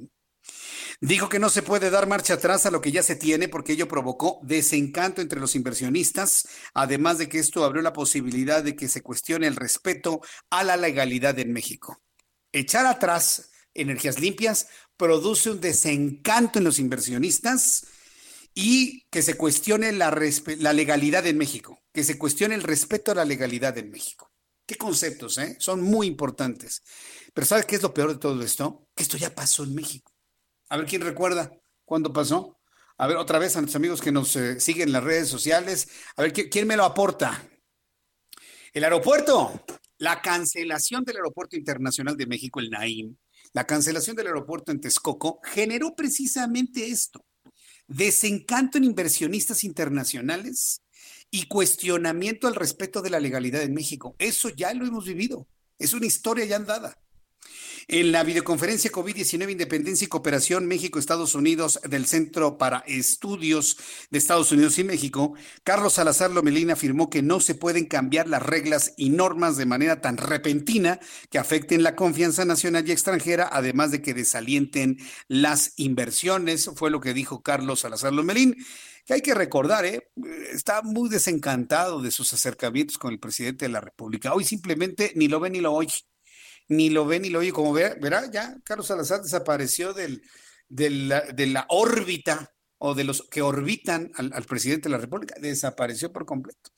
Dijo que no se puede dar marcha atrás a lo que ya se tiene porque ello provocó desencanto entre los inversionistas, además de que esto abrió la posibilidad de que se cuestione el respeto a la legalidad en México. Echar atrás energías limpias produce un desencanto en los inversionistas y que se cuestione la, legalidad en México, que se cuestione el respeto a la legalidad en México. ¿Qué conceptos, eh? Son muy importantes. Pero ¿sabes qué es lo peor de todo esto? Que esto ya pasó en México. A ver quién recuerda cuándo pasó. A ver, otra vez a nuestros amigos que nos eh, siguen en las redes sociales. A ver, ¿quién me lo aporta? El aeropuerto. La cancelación del Aeropuerto Internacional de México, el NAIM, la cancelación del aeropuerto en Texcoco generó precisamente esto, desencanto en inversionistas internacionales y cuestionamiento al respeto de la legalidad en México. Eso ya lo hemos vivido, es una historia ya andada. En la videoconferencia COVID-19 Independencia y Cooperación México-Estados Unidos del Centro para Estudios de Estados Unidos y México, Carlos Salazar Lomelina afirmó que no se pueden cambiar las reglas y normas de manera tan repentina que afecten la confianza nacional y extranjera, además de que desalienten las inversiones. Fue lo que dijo Carlos Salazar Lomelín que hay que recordar, ¿eh? está muy desencantado de sus acercamientos con el presidente de la República. Hoy simplemente ni lo ve ni lo oye ni lo ve ni lo oye. Como verá, ya Carlos Salazar desapareció del, de la órbita o de los que orbitan al, al, presidente de la República, desapareció por completo.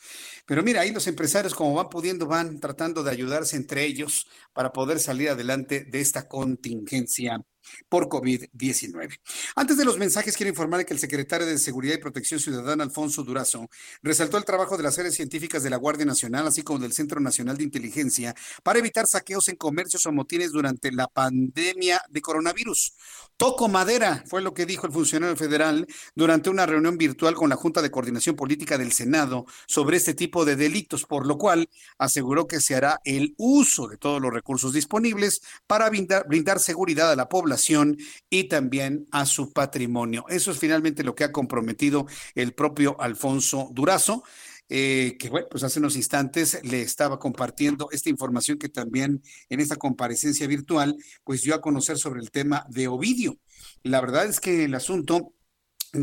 Pero mira, ahí los empresarios como van pudiendo, van tratando de ayudarse entre ellos para poder salir adelante de esta contingencia por COVID-19. Antes de los mensajes, quiero informar que el secretario de Seguridad y Protección Ciudadana, Alfonso Durazo, resaltó el trabajo de las áreas científicas de la Guardia Nacional, así como del Centro Nacional de Inteligencia, para evitar saqueos en comercios o motines durante la pandemia de coronavirus. Toco madera, fue lo que dijo el funcionario federal durante una reunión virtual con la Junta de Coordinación Política del Senado sobre este tipo de delitos, por lo cual aseguró que se hará el uso de todos los recursos disponibles para brindar, seguridad a la población y también a su patrimonio. Eso es finalmente lo que ha comprometido el propio Alfonso Durazo eh, que bueno, pues hace unos instantes le estaba compartiendo esta información que también en esta comparecencia virtual, pues dio a conocer sobre el tema de Ovidio. La verdad es que el asunto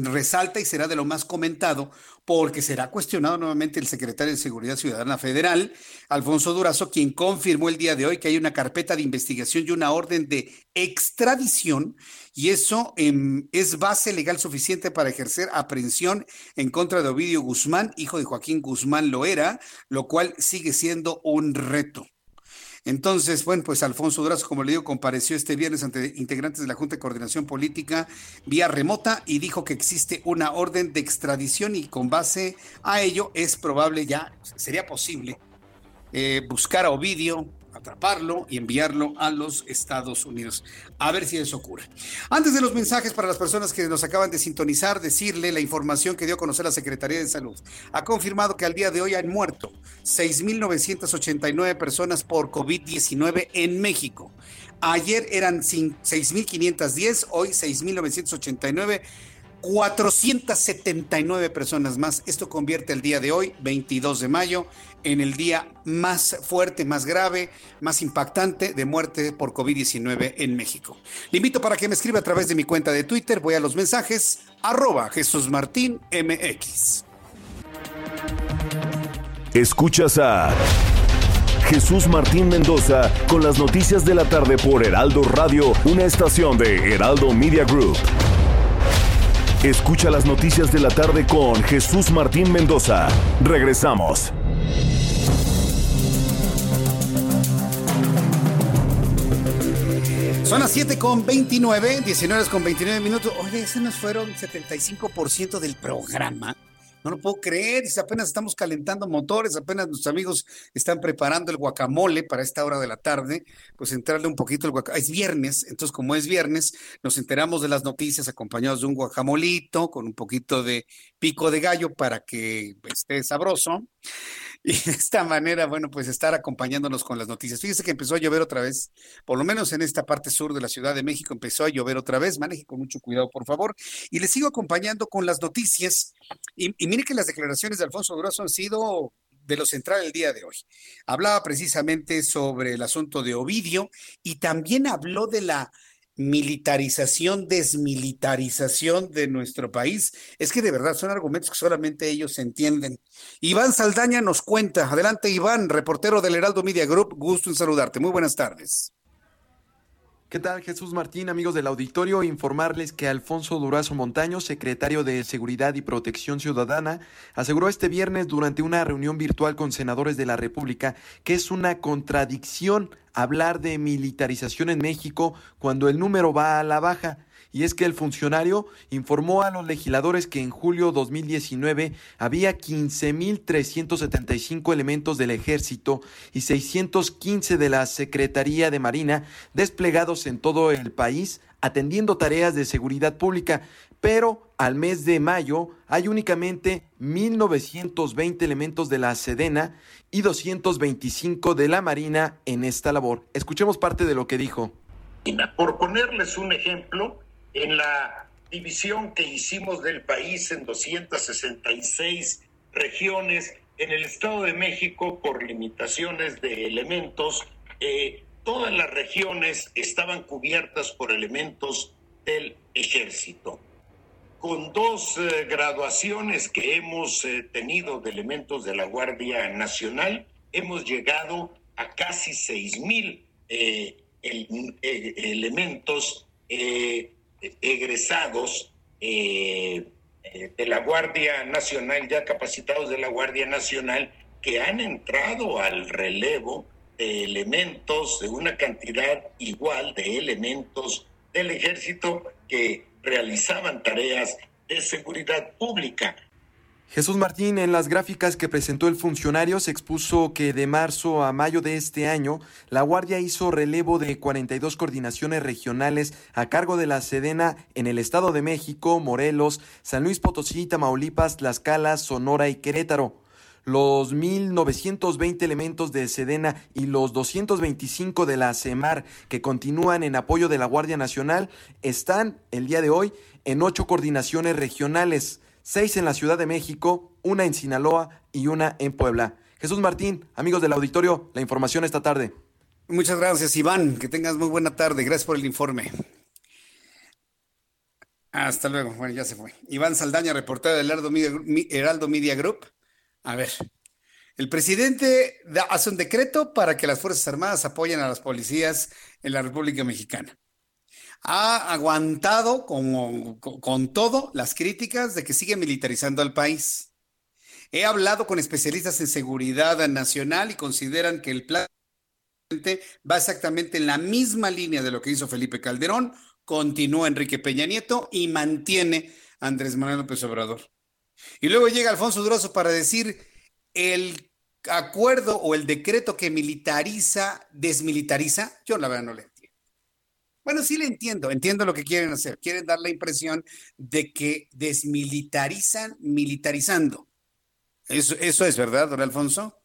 resalta y será de lo más comentado porque será cuestionado nuevamente el secretario de Seguridad Ciudadana Federal, Alfonso Durazo, quien confirmó el día de hoy que hay una carpeta de investigación y una orden de extradición y eso em, es base legal suficiente para ejercer aprehensión en contra de Ovidio Guzmán, hijo de Joaquín Guzmán Loera, lo cual sigue siendo un reto. Entonces, bueno, pues Alfonso Durazo, como le digo, compareció este viernes ante integrantes de la Junta de Coordinación Política vía remota y dijo que existe una orden de extradición y con base a ello es probable ya, sería posible eh, buscar a Ovidio, atraparlo y enviarlo a los Estados Unidos. A ver si eso ocurre. Antes de los mensajes para las personas que nos acaban de sintonizar, decirle la información que dio a conocer la Secretaría de Salud. Ha confirmado que al día de hoy han muerto 6.989 personas por COVID-19 en México. Ayer eran 6.510, hoy 6.989. 479 personas más. Esto convierte el día de hoy, 22 de mayo, en el día más fuerte, más grave, más impactante de muerte por COVID-19 en México. Le invito para que me escriba a través de mi cuenta de Twitter. Voy a los mensajes, arroba Jesús Martín MX. Escuchas a Jesús Martín Mendoza con las noticias de la tarde por Heraldo Radio, una estación de Heraldo Media Group. Escucha las noticias de la tarde con Jesús Martín Mendoza. Regresamos. Son las 7 con 29, 19 con 29 minutos. Oye, ese nos fueron 75% del programa. No lo puedo creer, apenas estamos calentando motores, apenas nuestros amigos están preparando el guacamole para esta hora de la tarde, pues entrarle un poquito el guacamole. Es viernes, entonces como es viernes, nos enteramos de las noticias acompañados de un guacamolito con un poquito de pico de gallo para que esté sabroso. Y de esta manera, bueno, pues estar acompañándonos con las noticias. Fíjese que empezó a llover otra vez, por lo menos en esta parte sur de la Ciudad de México empezó a llover otra vez. Maneje con mucho cuidado, por favor. Y le sigo acompañando con las noticias. Y, mire que las declaraciones de Alfonso Durazo han sido de lo central el día de hoy. Hablaba precisamente sobre el asunto de Ovidio y también habló de la militarización, desmilitarización de nuestro país. Es que de verdad son argumentos que solamente ellos entienden. Iván Saldaña nos cuenta. Adelante, Iván, reportero del Heraldo Media Group. Gusto en saludarte. Muy buenas tardes. ¿Qué tal Jesús Martín, amigos del auditorio? Informarles que Alfonso Durazo Montaño, secretario de Seguridad y Protección Ciudadana, aseguró este viernes durante una reunión virtual con senadores de la República que es una contradicción hablar de militarización en México cuando el número va a la baja y es que el funcionario informó a los legisladores que en julio 2019 había 15.375 elementos del ejército y 615 de la Secretaría de Marina desplegados en todo el país atendiendo tareas de seguridad pública, pero al mes de mayo hay únicamente 1.920 elementos de la Sedena y 225 de la Marina en esta labor. Escuchemos parte de lo que dijo. Por ponerles un ejemplo, en la división que hicimos del país en 266 regiones, en el Estado de México, por limitaciones de elementos, eh, todas las regiones estaban cubiertas por elementos del ejército. Con dos eh, graduaciones que hemos eh, tenido de elementos de la Guardia Nacional, hemos llegado a casi 6.000 elementos egresados eh, eh, de la Guardia Nacional, ya capacitados de la Guardia Nacional, que han entrado al relevo de elementos, de una cantidad igual de elementos del ejército que realizaban tareas de seguridad pública. Jesús Martín, en las gráficas que presentó el funcionario se expuso que de marzo a mayo de este año, la Guardia hizo relevo de 42 coordinaciones regionales a cargo de la Sedena en el Estado de México, Morelos, San Luis Potosí, Tamaulipas, Tlaxcala, Sonora y Querétaro. Los 1.920 elementos de Sedena y los 225 de la CEMAR que continúan en apoyo de la Guardia Nacional están el día de hoy en ocho coordinaciones regionales seis en la Ciudad de México, una en Sinaloa y una en Puebla. Jesús Martín, amigos del auditorio, la información esta tarde. Muchas gracias, Iván. Que tengas muy buena tarde. Gracias por el informe. Hasta luego. Bueno, ya se fue. Iván Saldaña, reportero del Heraldo Media, Group. A ver, el presidente hace un decreto para que las Fuerzas Armadas apoyen a las policías en la República Mexicana. Ha aguantado con, con todo las críticas de que sigue militarizando al país. He hablado con especialistas en seguridad nacional y consideran que el plan va exactamente en la misma línea de lo que hizo Felipe Calderón, continúa Enrique Peña Nieto y mantiene Andrés Manuel López Obrador. Y luego llega Alfonso Durazo para decir el acuerdo o el decreto que militariza, desmilitariza, yo la verdad no le entiendo. Bueno, sí le entiendo, entiendo lo que quieren hacer. Quieren dar la impresión de que desmilitarizan militarizando. Eso, eso es verdad, don Alfonso.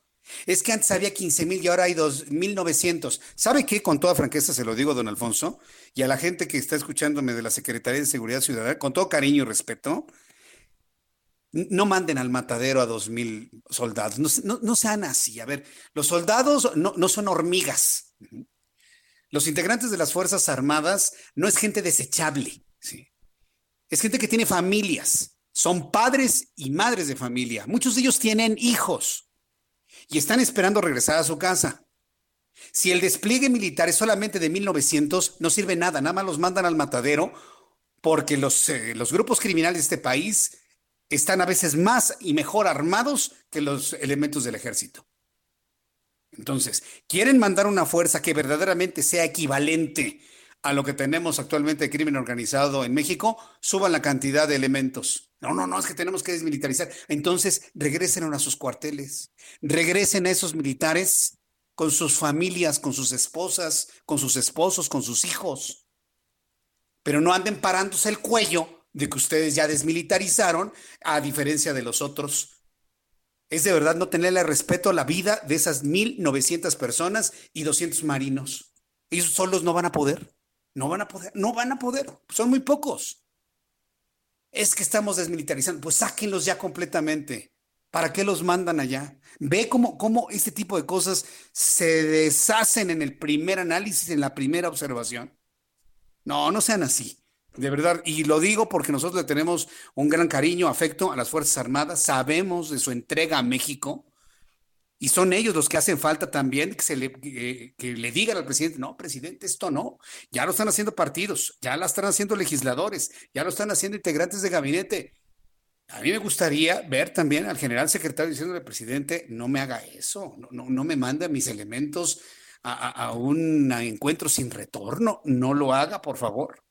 Es que antes había 15 mil y ahora hay 2.900. ¿Sabe qué? Con toda franqueza se lo digo, don Alfonso, y a la gente que está escuchándome de la Secretaría de Seguridad Ciudadana, con todo cariño y respeto, no manden al matadero a 2.000 soldados. No, sean así. A ver, los soldados no, no son hormigas. Los integrantes de las Fuerzas Armadas no es gente desechable. ¿sí? Es gente que tiene familias. Son padres y madres de familia. Muchos de ellos tienen hijos y están esperando regresar a su casa. Si el despliegue militar es solamente de 1900, no sirve nada, nada más los mandan al matadero porque los, eh, los grupos criminales de este país están a veces más y mejor armados que los elementos del ejército. Entonces, quieren mandar una fuerza que verdaderamente sea equivalente a lo que tenemos actualmente de crimen organizado en México, suban la cantidad de elementos. No, no, no, es que tenemos que desmilitarizar. Entonces, regresen a sus cuarteles, regresen a esos militares con sus familias, con sus esposas, con sus esposos, con sus hijos. Pero no anden parándose el cuello de que ustedes ya desmilitarizaron, a diferencia de los otros. Es de verdad no tenerle respeto a la vida de esas 1.900 personas y 200 marinos. Ellos solos no van a poder. No van a poder, no van a poder, son muy pocos. Es que estamos desmilitarizando, pues sáquenlos ya completamente. ¿Para qué los mandan allá? Ve cómo, cómo este tipo de cosas se deshacen en el primer análisis, en la primera observación. No, no sean así. De verdad, y lo digo porque nosotros le tenemos un gran cariño, afecto a las Fuerzas Armadas, sabemos de su entrega a México, y son ellos los que hacen falta también que, se le, que, le digan al presidente, no, presidente, esto no. Ya lo están haciendo partidos, ya lo están haciendo legisladores, ya lo están haciendo integrantes de gabinete. A mí me gustaría ver también al general secretario diciéndole, presidente, no me haga eso, no, no, me mande mis elementos a un encuentro sin retorno, no lo haga, por favor.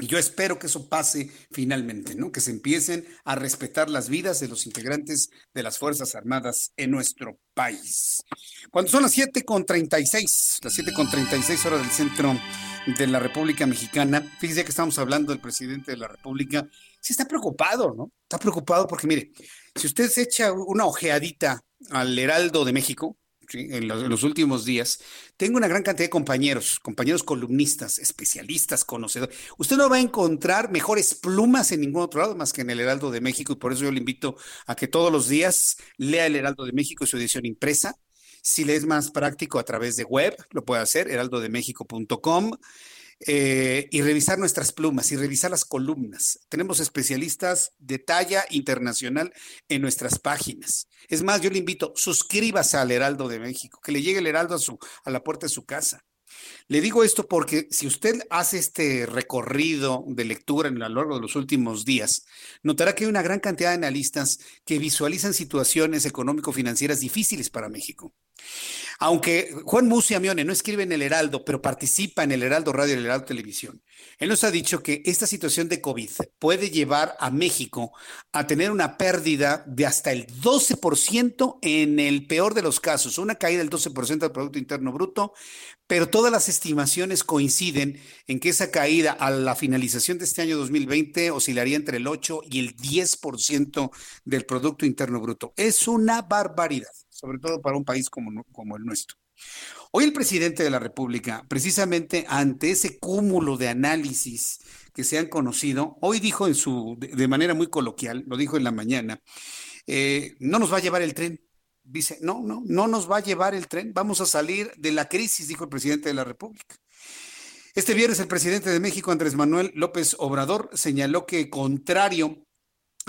Y yo espero que eso pase finalmente, ¿no? Que se empiecen a respetar las vidas de los integrantes de las Fuerzas Armadas en nuestro país. Cuando son las 7.36, las 7.36 horas del centro de la República Mexicana, fíjese que estamos hablando del presidente de la República, sí está preocupado, ¿no? Está preocupado porque, mire, si usted se echa una ojeadita al Heraldo de México, en, los, últimos días, tengo una gran cantidad de compañeros, compañeros columnistas, especialistas, conocedores. Usted no va a encontrar mejores plumas en ningún otro lado más que en el Heraldo de México y por eso yo le invito a que todos los días lea el Heraldo de México y su edición impresa. Si le es más práctico a través de web, lo puede hacer, heraldodemexico.com. Eh, y revisar nuestras plumas y revisar las columnas. Tenemos especialistas de talla internacional en nuestras páginas. Es más, yo le invito, suscríbase al Heraldo de México, que le llegue el Heraldo a, su, a la puerta de su casa. Le digo esto porque si usted hace este recorrido de lectura a lo largo de los últimos días, notará que hay una gran cantidad de analistas que visualizan situaciones económico-financieras difíciles para México. Aunque Juan Muciamione no escribe en el Heraldo, pero participa en el Heraldo Radio y el Heraldo Televisión, él nos ha dicho que esta situación de COVID puede llevar a México a tener una pérdida de hasta el 12% en el peor de los casos, una caída del 12% del Producto Interno Bruto, pero todas las estimaciones coinciden en que esa caída a la finalización de este año 2020 oscilaría entre el 8 y el 10% del Producto Interno Bruto. Es una barbaridad, sobre todo para un país como, como el nuestro. Hoy el presidente de la República, precisamente ante ese cúmulo de análisis que se han conocido, hoy dijo en su, de manera muy coloquial, lo dijo en la mañana, eh, no nos va a llevar el tren. Dice, no, no, no nos va a llevar el tren, vamos a salir de la crisis, dijo el presidente de la República. Este viernes el presidente de México, Andrés Manuel López Obrador, señaló que contrario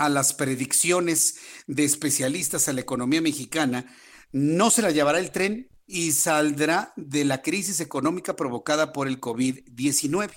a las predicciones de especialistas a la economía mexicana, no se la llevará el tren y saldrá de la crisis económica provocada por el COVID-19.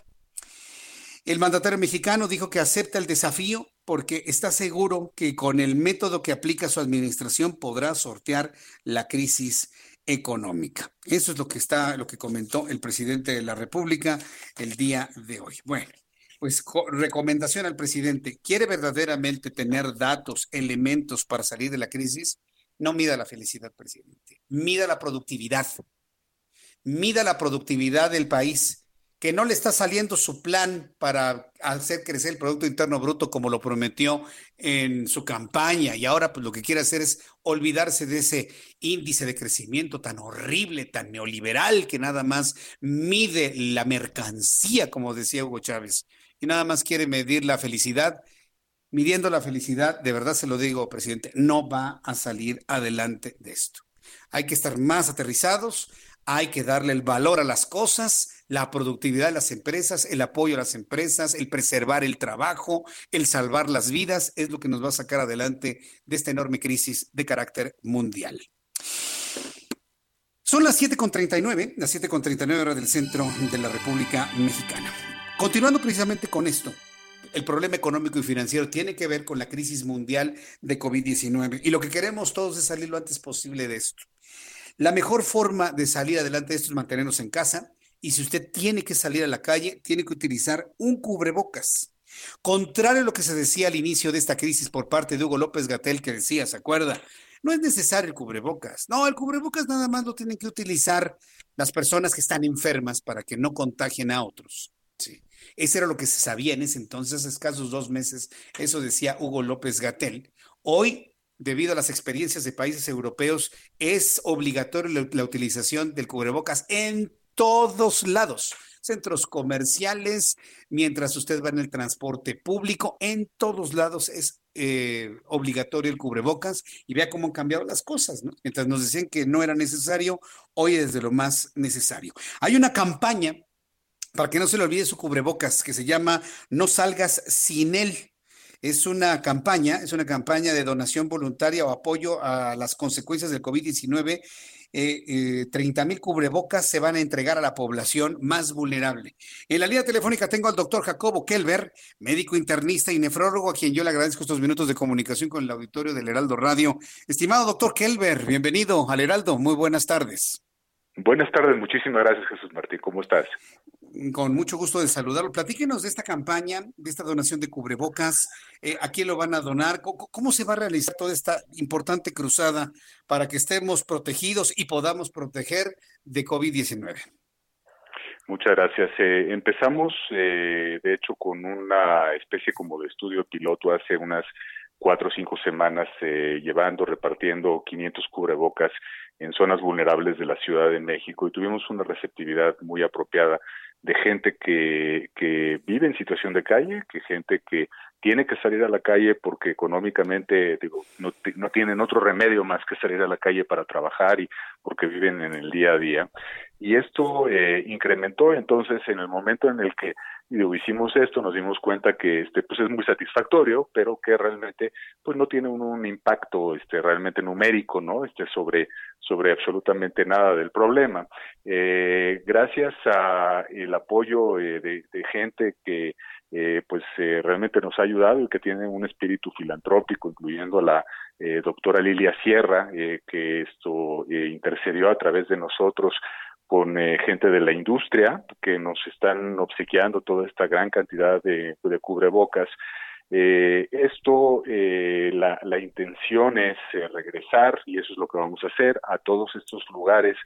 El mandatario mexicano dijo que acepta el desafío porque está seguro que con el método que aplica su administración podrá sortear la crisis económica. Eso es lo que está, lo que comentó el presidente de la República el día de hoy. Bueno, pues recomendación al presidente, ¿quiere verdaderamente tener datos, elementos para salir de la crisis? No mida la felicidad, presidente. Mida la productividad. Mida la productividad del país, que no le está saliendo su plan para hacer crecer el Producto Interno Bruto como lo prometió en su campaña y ahora pues lo que quiere hacer es olvidarse de ese índice de crecimiento tan horrible, tan neoliberal que nada más mide la mercancía, como decía Hugo Chávez, nada más quiere medir la felicidad midiendo la felicidad, de verdad se lo digo, presidente, no va a salir adelante de esto. Hay que estar más aterrizados, hay que darle el valor a las cosas, la productividad de las empresas, el apoyo a las empresas, el preservar el trabajo, el salvar las vidas, es lo que nos va a sacar adelante de esta enorme crisis de carácter mundial. Son las 7.39, las 7.39 horas del centro de la República Mexicana. Continuando precisamente con esto, el problema económico y financiero tiene que ver con la crisis mundial de COVID-19 y lo que queremos todos es salir lo antes posible de esto. La mejor forma de salir adelante de esto es mantenernos en casa y si usted tiene que salir a la calle, tiene que utilizar un cubrebocas. Contrario a lo que se decía al inicio de esta crisis por parte de Hugo López Gatel, que decía, ¿se acuerda? No es necesario el cubrebocas. No, el cubrebocas nada más lo tienen que utilizar las personas que están enfermas para que no contagien a otros. Ese era lo que se sabía en ese entonces, escasos dos meses. Eso decía Hugo López Gatel. Hoy, debido a las experiencias de países europeos, es obligatorio la, utilización del cubrebocas en todos lados centros comerciales, mientras usted va en el transporte público, en todos lados es eh, obligatorio el cubrebocas y vea cómo han cambiado las cosas, ¿no? Mientras nos decían que no era necesario, hoy es de lo más necesario. Hay una campaña para que no se le olvide su cubrebocas, que se llama No salgas sin él. Es una campaña, es una campaña de donación voluntaria o apoyo a las consecuencias del COVID-19. Eh, 30 eh, mil cubrebocas se van a entregar a la población más vulnerable. En la línea telefónica tengo al doctor Jacobo Kelber, médico internista y nefrólogo, a quien yo le agradezco estos minutos de comunicación con el auditorio del Heraldo Radio. Estimado doctor Kelber, bienvenido al Heraldo. Muy buenas tardes. Buenas tardes, muchísimas gracias Jesús Martín. ¿Cómo estás? Con mucho gusto de saludarlo. Platíquenos de esta campaña, de esta donación de cubrebocas, eh, a quién lo van a donar, ¿Cómo, se va a realizar toda esta importante cruzada para que estemos protegidos y podamos proteger de COVID-19. Muchas gracias. Eh, empezamos, eh, de hecho, con una especie como de estudio piloto hace unas cuatro o cinco semanas, llevando, repartiendo 500 cubrebocas en zonas vulnerables de la Ciudad de México y tuvimos una receptividad muy apropiada de gente que, que vive en situación de calle, que gente que tiene que salir a la calle porque económicamente digo, no, no tienen otro remedio más que salir a la calle para trabajar y porque viven en el día a día. Y esto eh, incrementó entonces en el momento en el que digo, hicimos esto, nos dimos cuenta que este pues es muy satisfactorio, pero que realmente pues no tiene un, impacto este realmente numérico, ¿no? Este sobre sobre absolutamente nada del problema. Eh, gracias a el apoyo eh, de, gente que eh, pues eh, realmente nos ha ayudado y que tiene un espíritu filantrópico, incluyendo a la eh, doctora Lilia Sierra, que esto intercedió a través de nosotros con gente de la industria que nos están obsequiando toda esta gran cantidad de, de cubrebocas. Eh, esto, eh, la, la, intención es regresar, y eso es lo que vamos a hacer, a todos estos lugares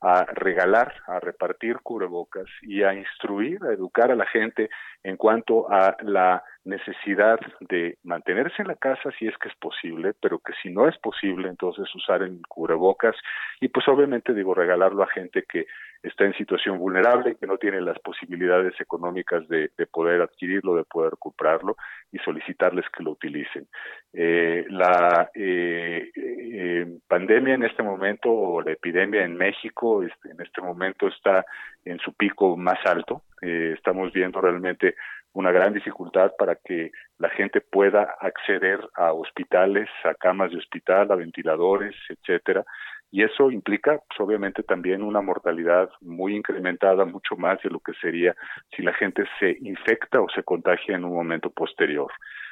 a regalar, a repartir cubrebocas y a instruir, a educar a la gente en cuanto a la necesidad de mantenerse en la casa si es que es posible, pero que si no es posible, entonces usar el cubrebocas y pues obviamente digo regalarlo a gente que está en situación vulnerable, que no tiene las posibilidades económicas de, poder adquirirlo, de poder comprarlo y solicitarles que lo utilicen. Eh, la eh, eh, pandemia en este momento, o la epidemia en México, este, en este momento está en su pico más alto. estamos viendo realmente una gran dificultad para que la gente pueda acceder a hospitales, a camas de hospital, a ventiladores, etcétera, y eso implica pues, obviamente también una mortalidad muy incrementada, mucho más de lo que sería si la gente se infecta o se contagia en un momento posterior.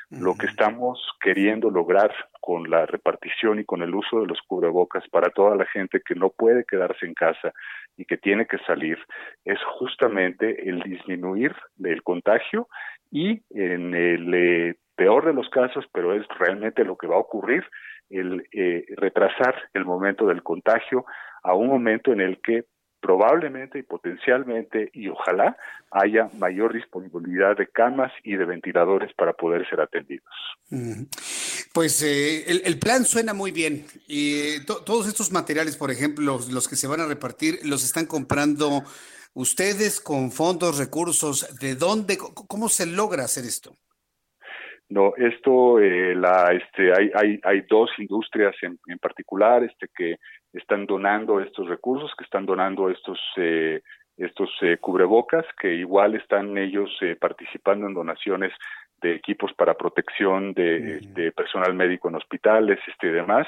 Lo que estamos queriendo lograr con la repartición y con el uso de los cubrebocas para toda la gente que no puede quedarse en casa y que tiene que salir es justamente el disminuir el contagio y en el eh, peor de los casos, pero es realmente lo que va a ocurrir, el eh, retrasar el momento del contagio a un momento en el que probablemente y potencialmente y ojalá haya mayor disponibilidad de camas y de ventiladores para poder ser atendidos. Pues eh, el, plan suena muy bien y todos estos materiales, por ejemplo, los que se van a repartir, los están comprando ustedes con fondos, recursos. ¿De dónde? ¿Cómo se logra hacer esto? No, esto, eh, la, este, hay, hay, hay dos industrias en, en, particular, este, que están donando estos recursos, que están donando estos, eh, estos eh, cubrebocas, que igual están ellos eh, participando en donaciones de equipos para protección de, de, personal médico en hospitales, este, y demás,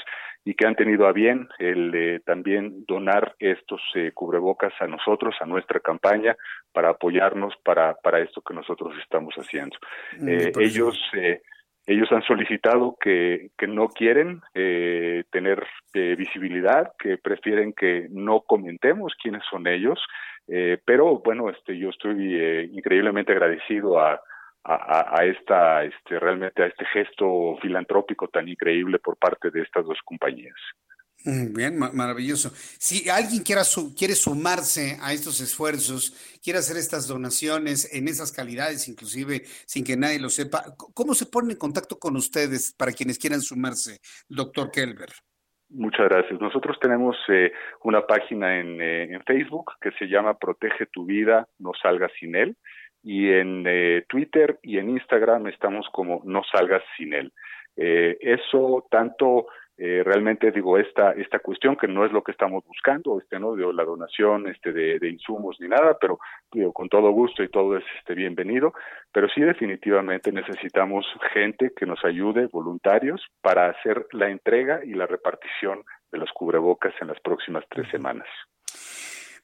y que han tenido a bien el también donar estos cubrebocas a nosotros, a nuestra campaña, para apoyarnos para, para esto que nosotros estamos haciendo. Mm, ellos ellos han solicitado que, que no quieren eh, tener eh, visibilidad, que prefieren que no comentemos quiénes son ellos, eh, pero bueno, este, yo estoy eh, increíblemente agradecido a, a, a, esta, este, realmente a este gesto filantrópico tan increíble por parte de estas dos compañías. Bien, maravilloso. Si alguien quiera quiere sumarse a estos esfuerzos, quiere hacer estas donaciones en esas calidades, inclusive sin que nadie lo sepa, ¿cómo se pone en contacto con ustedes para quienes quieran sumarse, doctor Kelber? Muchas gracias. Nosotros tenemos eh, una página en, eh, en, Facebook que se llama Protege tu vida, no salgas sin él. Y en eh, Twitter y en Instagram estamos como no salgas sin él. eso tanto eh, realmente digo esta esta cuestión que no es lo que estamos buscando este no digo, la donación este de, insumos ni nada pero digo con todo gusto y todo es este bienvenido. Pero sí definitivamente necesitamos gente que nos ayude voluntarios para hacer la entrega y la repartición de los cubrebocas en las próximas tres semanas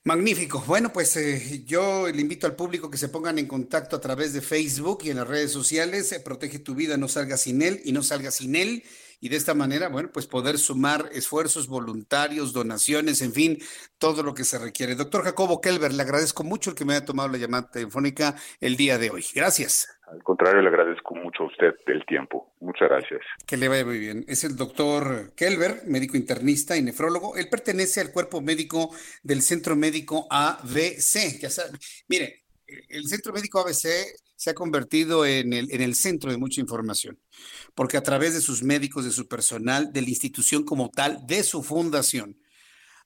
Magnífico. Bueno, pues eh, yo le invito al público que se pongan en contacto a través de Facebook y en las redes sociales. Protege tu vida, no salga sin él y no salga sin él y de esta manera, bueno, pues poder sumar esfuerzos voluntarios, donaciones, en fin, todo lo que se requiere. Doctor Jacobo Kelber, le agradezco mucho el que me haya tomado la llamada telefónica el día de hoy. Gracias. Al contrario, le agradezco mucho a usted el tiempo. Muchas gracias. Que le vaya muy bien. Es el doctor Kelber, médico internista y nefrólogo. Él pertenece al cuerpo médico del Centro Médico ABC. Ya sabe, mire, el Centro Médico ABC se ha convertido en el, en el centro de mucha información, porque a través de sus médicos, de su personal, de la institución como tal, de su fundación,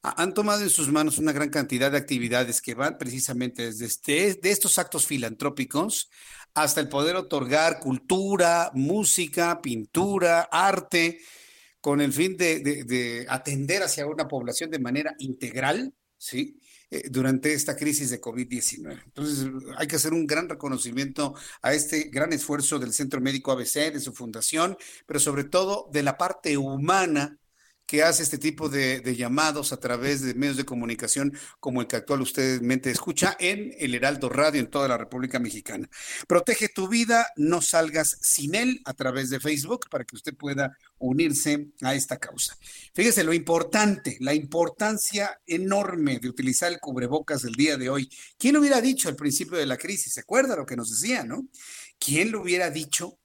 han tomado en sus manos una gran cantidad de actividades que van precisamente desde este, estos actos filantrópicos hasta el poder otorgar cultura, música, pintura, arte, con el fin de, de, de atender hacia una población de manera integral, ¿sí? Eh, durante esta crisis de COVID-19. Entonces, hay que hacer un gran reconocimiento a este gran esfuerzo del Centro Médico ABC, de su fundación, pero sobre todo de la parte humana que hace este tipo de, llamados a través de medios de comunicación como el que actual usted escucha en el Heraldo Radio en toda la República Mexicana. Protege tu vida, no salgas sin él a través de Facebook para que usted pueda unirse a esta causa. Fíjese lo importante, la importancia enorme de utilizar el cubrebocas el día de hoy. ¿Quién lo hubiera dicho al principio de la crisis? ¿Se acuerda lo que nos decía, no? ¿Quién lo hubiera dicho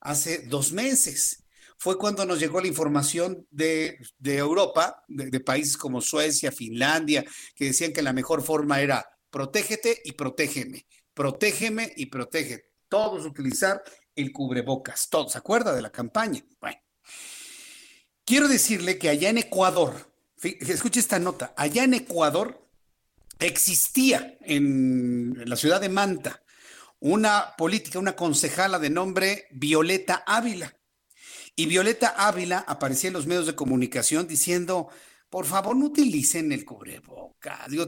hace dos meses? Fue cuando nos llegó la información de, Europa, de, países como Suecia, Finlandia, que decían que la mejor forma era protégete y protégeme, protégeme y protégete. Todos utilizar el cubrebocas, todos, ¿se acuerda de la campaña? Bueno, quiero decirle que allá en Ecuador, escuche esta nota, allá en Ecuador existía en la ciudad de Manta una política, una concejala de nombre Violeta Ávila. Y Violeta Ávila aparecía en los medios de comunicación diciendo, por favor, no utilicen el cubrebocas. Digo,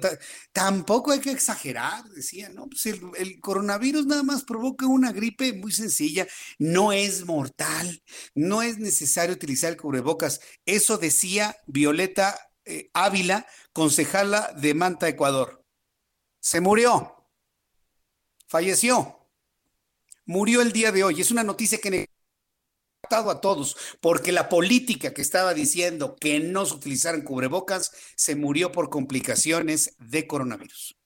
tampoco hay que exagerar, decía, ¿no? Pues el, el, coronavirus nada más provoca una gripe muy sencilla, no es mortal, no es necesario utilizar el cubrebocas. Eso decía Violeta eh, Ávila, concejala de Manta, Ecuador. Se murió, falleció, murió el día de hoy. Es una noticia que a todos, porque la política que estaba diciendo que no se utilizaran cubrebocas se murió por complicaciones de coronavirus.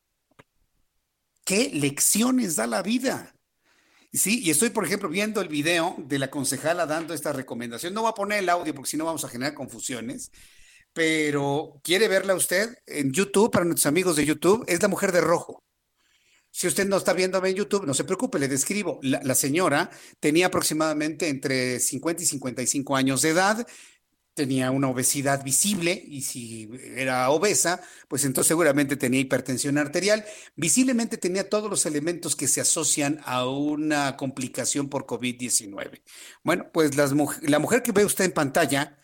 ¿Qué lecciones da la vida? Sí, y estoy, por ejemplo, viendo el video de la concejala dando esta recomendación. No voy a poner el audio porque si no vamos a generar confusiones, pero quiere verla usted en YouTube, para nuestros amigos de YouTube, es la mujer de rojo. Si usted no está viéndome en YouTube, no se preocupe, le describo. La, señora tenía aproximadamente entre 50 y 55 años de edad, tenía una obesidad visible y si era obesa, pues entonces seguramente tenía hipertensión arterial. Visiblemente tenía todos los elementos que se asocian a una complicación por COVID-19. Bueno, pues la mujer que ve usted en pantalla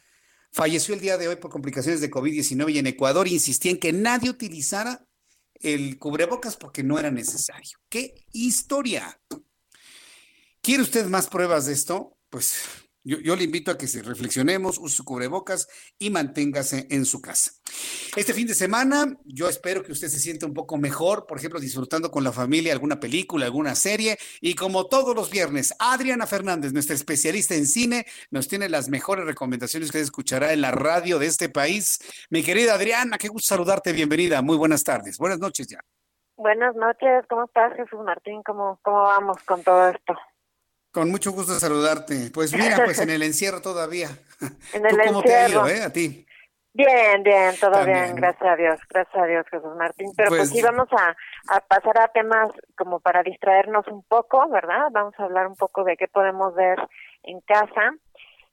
falleció el día de hoy por complicaciones de COVID-19 y en Ecuador insistía en que nadie utilizara el cubrebocas porque no era necesario. ¡Qué historia! ¿Quiere usted más pruebas de esto? Pues yo, le invito a que se reflexionemos, use su cubrebocas y manténgase en su casa. Este fin de semana, yo espero que usted se sienta un poco mejor, por ejemplo, disfrutando con la familia alguna película, alguna serie. Y como todos los viernes, Adriana Fernández, nuestra especialista en cine, nos tiene las mejores recomendaciones que escuchará en la radio de este país. Mi querida Adriana, qué gusto saludarte, bienvenida. Muy buenas tardes. Buenas noches ya. Buenas noches, ¿cómo estás, Jesús Martín? ¿Cómo, cómo vamos con todo esto? Con mucho gusto saludarte. Pues mira, pues en el encierro todavía. En el cómo te ha ido, eh, a ti? Bien, bien, todo bien, gracias a Dios, gracias a Dios, Jesús Martín. Pero pues, sí vamos a, a, pasar a temas como para distraernos un poco, ¿verdad? Vamos a hablar un poco de qué podemos ver en casa.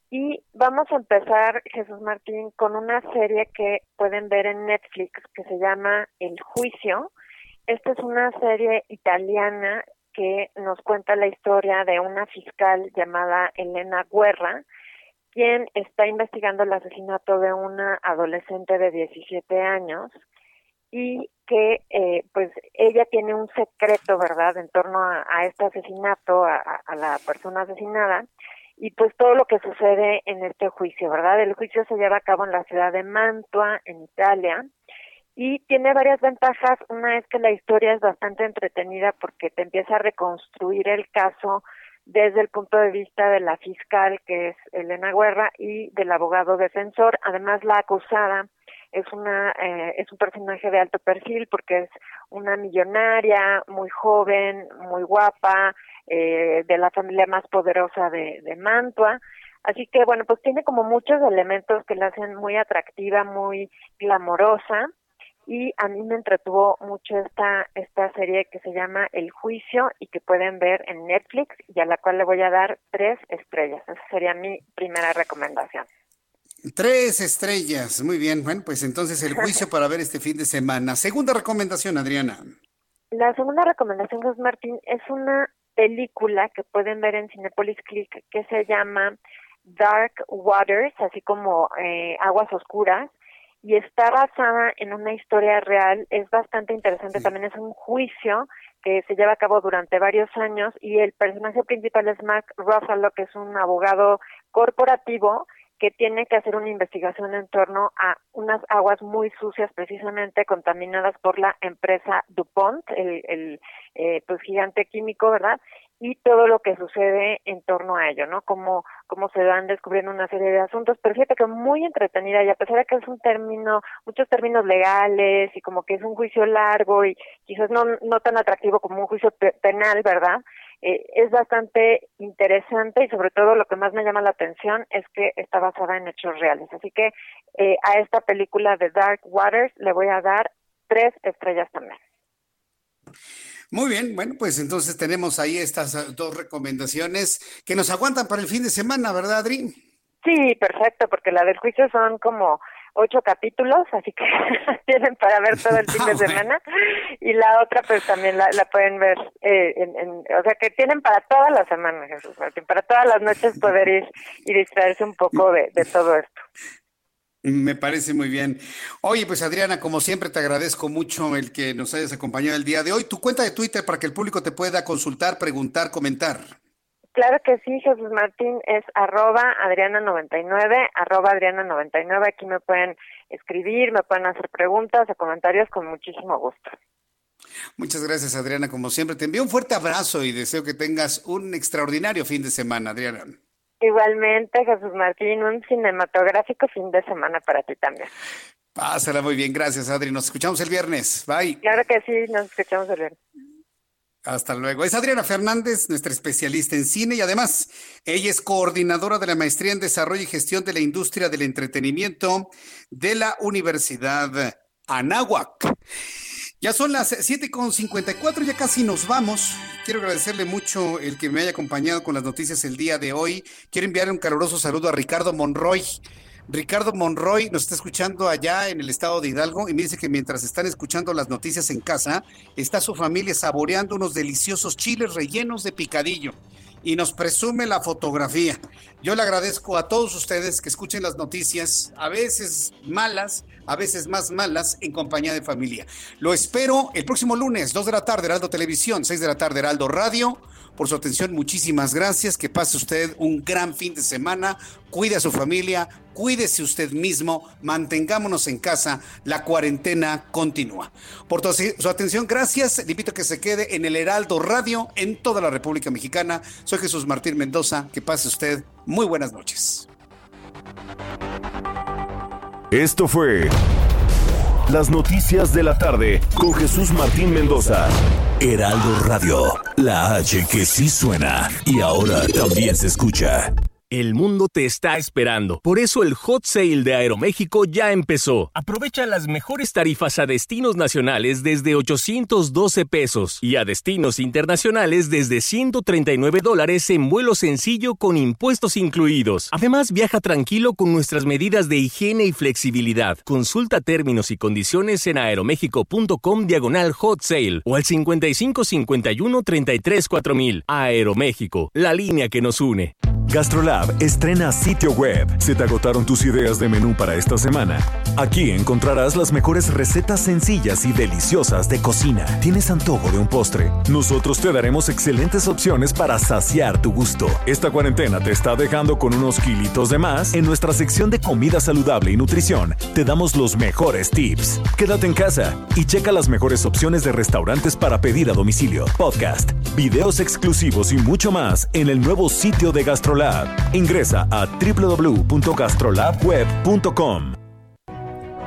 Y vamos a empezar, Jesús Martín, con una serie que pueden ver en Netflix que se llama El Juicio. Esta es una serie italiana que nos cuenta la historia de una fiscal llamada Elena Guerra, quien está investigando el asesinato de una adolescente de 17 años y que eh, pues ella tiene un secreto, ¿verdad?, en torno a, este asesinato, a, a, la persona asesinada, y pues todo lo que sucede en este juicio, ¿verdad? El juicio se lleva a cabo en la ciudad de Mantua, en Italia, y tiene varias ventajas. Una es que la historia es bastante entretenida porque te empieza a reconstruir el caso desde el punto de vista de la fiscal, que es Elena Guerra, y del abogado defensor. Además, la acusada es una eh, es un personaje de alto perfil porque es una millonaria, muy joven, muy guapa, eh, de la familia más poderosa de, de Mantua. Así que bueno, pues tiene como muchos elementos que la hacen muy atractiva, muy glamorosa y a mí me entretuvo mucho esta esta serie que se llama El Juicio y que pueden ver en Netflix y a la cual le voy a dar tres estrellas. Esa sería mi primera recomendación. Tres estrellas, muy bien. Bueno, pues entonces el juicio para ver este fin de semana. Segunda recomendación, Adriana. La segunda recomendación, José Martín, es una película que pueden ver en Cinepolis Click que se llama Dark Waters, así como eh, Aguas Oscuras y está basada en una historia real. Es bastante interesante. También es un juicio que se lleva a cabo durante varios años y el personaje principal es Mark Ruffalo, que es un abogado corporativo que tiene que hacer una investigación en torno a unas aguas muy sucias, precisamente contaminadas por la empresa DuPont, el, el eh, pues gigante químico, ¿verdad? Y todo lo que sucede en torno a ello, ¿no? Cómo, cómo se van descubriendo una serie de asuntos, pero fíjate que muy entretenida y a pesar de que es un término, muchos términos legales y como que es un juicio largo y quizás no, no tan atractivo como un juicio penal, ¿verdad? eh, es bastante interesante y sobre todo lo que más me llama la atención es que está basada en hechos reales. Así que eh, a esta película de Dark Waters le voy a dar tres estrellas también. Muy bien, bueno, pues entonces tenemos ahí estas ah, dos recomendaciones que nos aguantan para el fin de semana, ¿verdad, Adri? Sí, perfecto, porque la del juicio son como ocho capítulos, así que tienen para ver todo el fin de ah, semana. Y la otra, pues también la, pueden ver, eh, en, o sea, que tienen para toda la semana, Jesús Martín, para todas las noches poder ir y distraerse un poco de, de todo esto. Me parece muy bien. Oye, pues Adriana, como siempre te agradezco mucho el que nos hayas acompañado el día de hoy. Tu cuenta de Twitter para que el público te pueda consultar, preguntar, comentar. Claro que sí, Jesús Martín es arroba Adriana99, arroba Adriana99. Aquí me pueden escribir, me pueden hacer preguntas o comentarios con muchísimo gusto. Muchas gracias, Adriana. Como siempre, te envío un fuerte abrazo y deseo que tengas un extraordinario fin de semana, Adriana. Igualmente, Jesús Martín, un cinematográfico fin de semana para ti también. Pásala muy bien, gracias Adri. Nos escuchamos el viernes. Bye. Claro que sí, nos escuchamos el viernes. Hasta luego. Es Adriana Fernández, nuestra especialista en cine y además ella es coordinadora de la Maestría en Desarrollo y Gestión de la Industria del Entretenimiento de la Universidad Anáhuac. Ya son las 7.54, ya casi nos vamos. Quiero agradecerle mucho el que me haya acompañado con las noticias el día de hoy. Quiero enviar un caluroso saludo a Ricardo Monroy. Ricardo Monroy nos está escuchando allá en el estado de Hidalgo y me dice que mientras están escuchando las noticias en casa, está su familia saboreando unos deliciosos chiles rellenos de picadillo y nos presume la fotografía. Yo le agradezco a todos ustedes que escuchen las noticias, a veces malas, a veces más malas, en compañía de familia. Lo espero el próximo lunes, 2 de la tarde, Heraldo Televisión, 6 de la tarde, Heraldo Radio. Por su atención, muchísimas gracias. Que pase usted un gran fin de semana. Cuide a su familia, cuídese usted mismo, mantengámonos en casa, la cuarentena continúa. Por su atención, gracias. Le invito a que se quede en el Heraldo Radio en toda la República Mexicana. Soy Jesús Martín Mendoza. Que pase usted muy buenas noches. Esto fue Las Noticias de la Tarde con Jesús Martín Mendoza. Heraldo Radio, la H que sí suena y ahora también se escucha. El mundo te está esperando. Por eso el hot sale de Aeroméxico ya empezó. Aprovecha las mejores tarifas a destinos nacionales desde 812 pesos y a destinos internacionales desde 139 dólares en vuelo sencillo con impuestos incluidos. Además, viaja tranquilo con nuestras medidas de higiene y flexibilidad. Consulta términos y condiciones en aeroméxico.com diagonal hot sale o al 5551 33 4000. Aeroméxico, la línea que nos une. GastroLab estrena sitio web. ¿Se te agotaron tus ideas de menú para esta semana? Aquí encontrarás las mejores recetas sencillas y deliciosas de cocina. ¿Tienes antojo de un postre? Nosotros te daremos excelentes opciones para saciar tu gusto. Esta cuarentena te está dejando con unos kilitos de más. En nuestra sección de comida saludable y nutrición, te damos los mejores tips. Quédate en casa y checa las mejores opciones de restaurantes para pedir a domicilio, podcast, videos exclusivos y mucho más en el nuevo sitio de GastroLab Ingresa a www.gastrolabweb.com.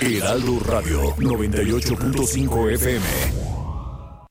Heraldo Radio 98.5 FM.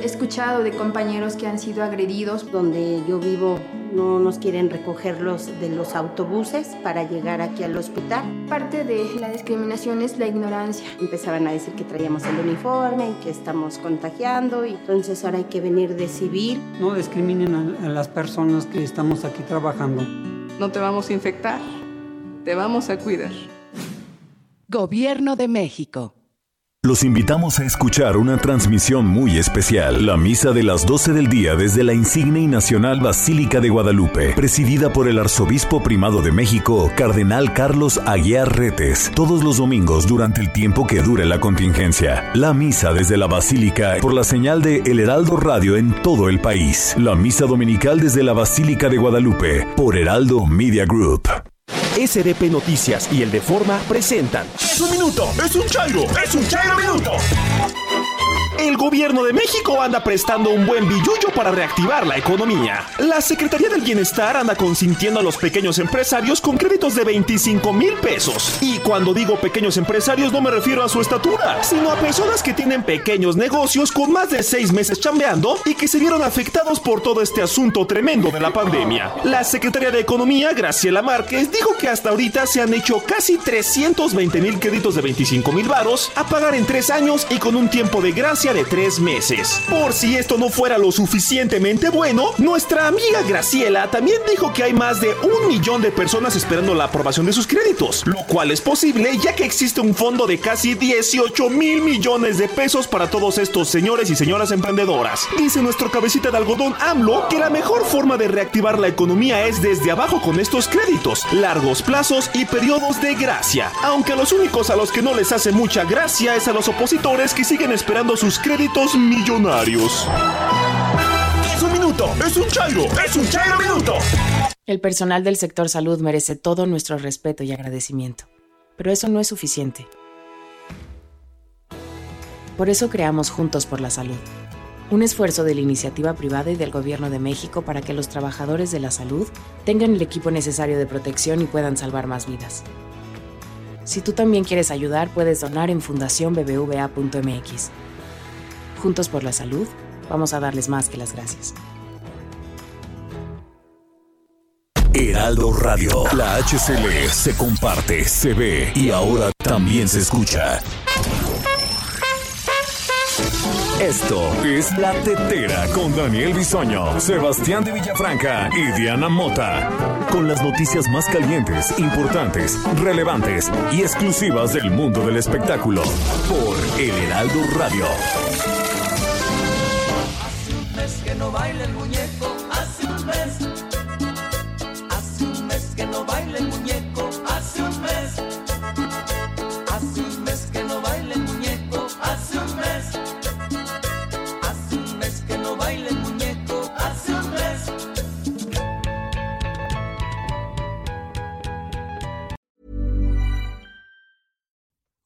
He escuchado de compañeros que han sido agredidos. Donde yo vivo no nos quieren recogerlos de los autobuses para llegar aquí al hospital. Parte de la discriminación es la ignorancia. Empezaban a decir que traíamos el uniforme, que estamos contagiando y entonces ahora hay que venir de civil. No discriminen a las personas que estamos aquí trabajando. No te vamos a infectar, te vamos a cuidar. Gobierno de México. Los invitamos a escuchar una transmisión muy especial, la misa de las 12 del día desde la insigne y nacional Basílica de Guadalupe, presidida por el arzobispo primado de México, Cardenal Carlos Aguiar Retes, todos los domingos durante el tiempo que dure la contingencia. La misa desde la Basílica por la señal de El Heraldo Radio en todo el país. La misa dominical desde la Basílica de Guadalupe por Heraldo Media Group. SDP Noticias y el de Forma presentan. Es un minuto, es un chairo, es un chairo minuto. El gobierno de México anda prestando un buen billuyo para reactivar la economía. La Secretaría del Bienestar anda consintiendo a los pequeños empresarios con créditos de 25 mil pesos. Y cuando digo pequeños empresarios no me refiero a su estatura, sino a personas que tienen pequeños negocios con más de seis meses chambeando y que se vieron afectados por todo este asunto tremendo de la pandemia. La Secretaría de Economía, Graciela Márquez, dijo que hasta ahorita se han hecho casi 320 mil créditos de 25 mil varos a pagar en tres años y con un tiempo de gracia de tres meses. Por si esto no fuera lo suficientemente bueno, nuestra amiga Graciela también dijo que hay más de un millón de personas esperando la aprobación de sus créditos, lo cual es posible ya que existe un fondo de casi 18 mil millones de pesos para todos estos señores y señoras emprendedoras. Dice nuestro cabecita de algodón AMLO que la mejor forma de reactivar la economía es desde abajo con estos créditos, largos plazos y periodos de gracia. Aunque los únicos a los que no les hace mucha gracia es a los opositores que siguen esperando sus créditos millonarios. Es un minuto, es un chairo, es un chairo minuto. El personal del sector salud merece todo nuestro respeto y agradecimiento, pero eso no es suficiente. Por eso creamos Juntos por la Salud, un esfuerzo de la iniciativa privada y del Gobierno de México para que los trabajadores de la salud tengan el equipo necesario de protección y puedan salvar más vidas. Si tú también quieres ayudar, puedes donar en fundacionbbva.mx. Juntos por la salud, vamos a darles más que las gracias. Heraldo Radio, la HCL se comparte, se ve y ahora también se escucha. Esto es La Tetera con Daniel Bisoño, Sebastián de Villafranca y Diana Mota. Con las noticias más calientes, importantes, relevantes y exclusivas del mundo del espectáculo. Por El Heraldo Radio. Que no baila el muñeco, hace un mes.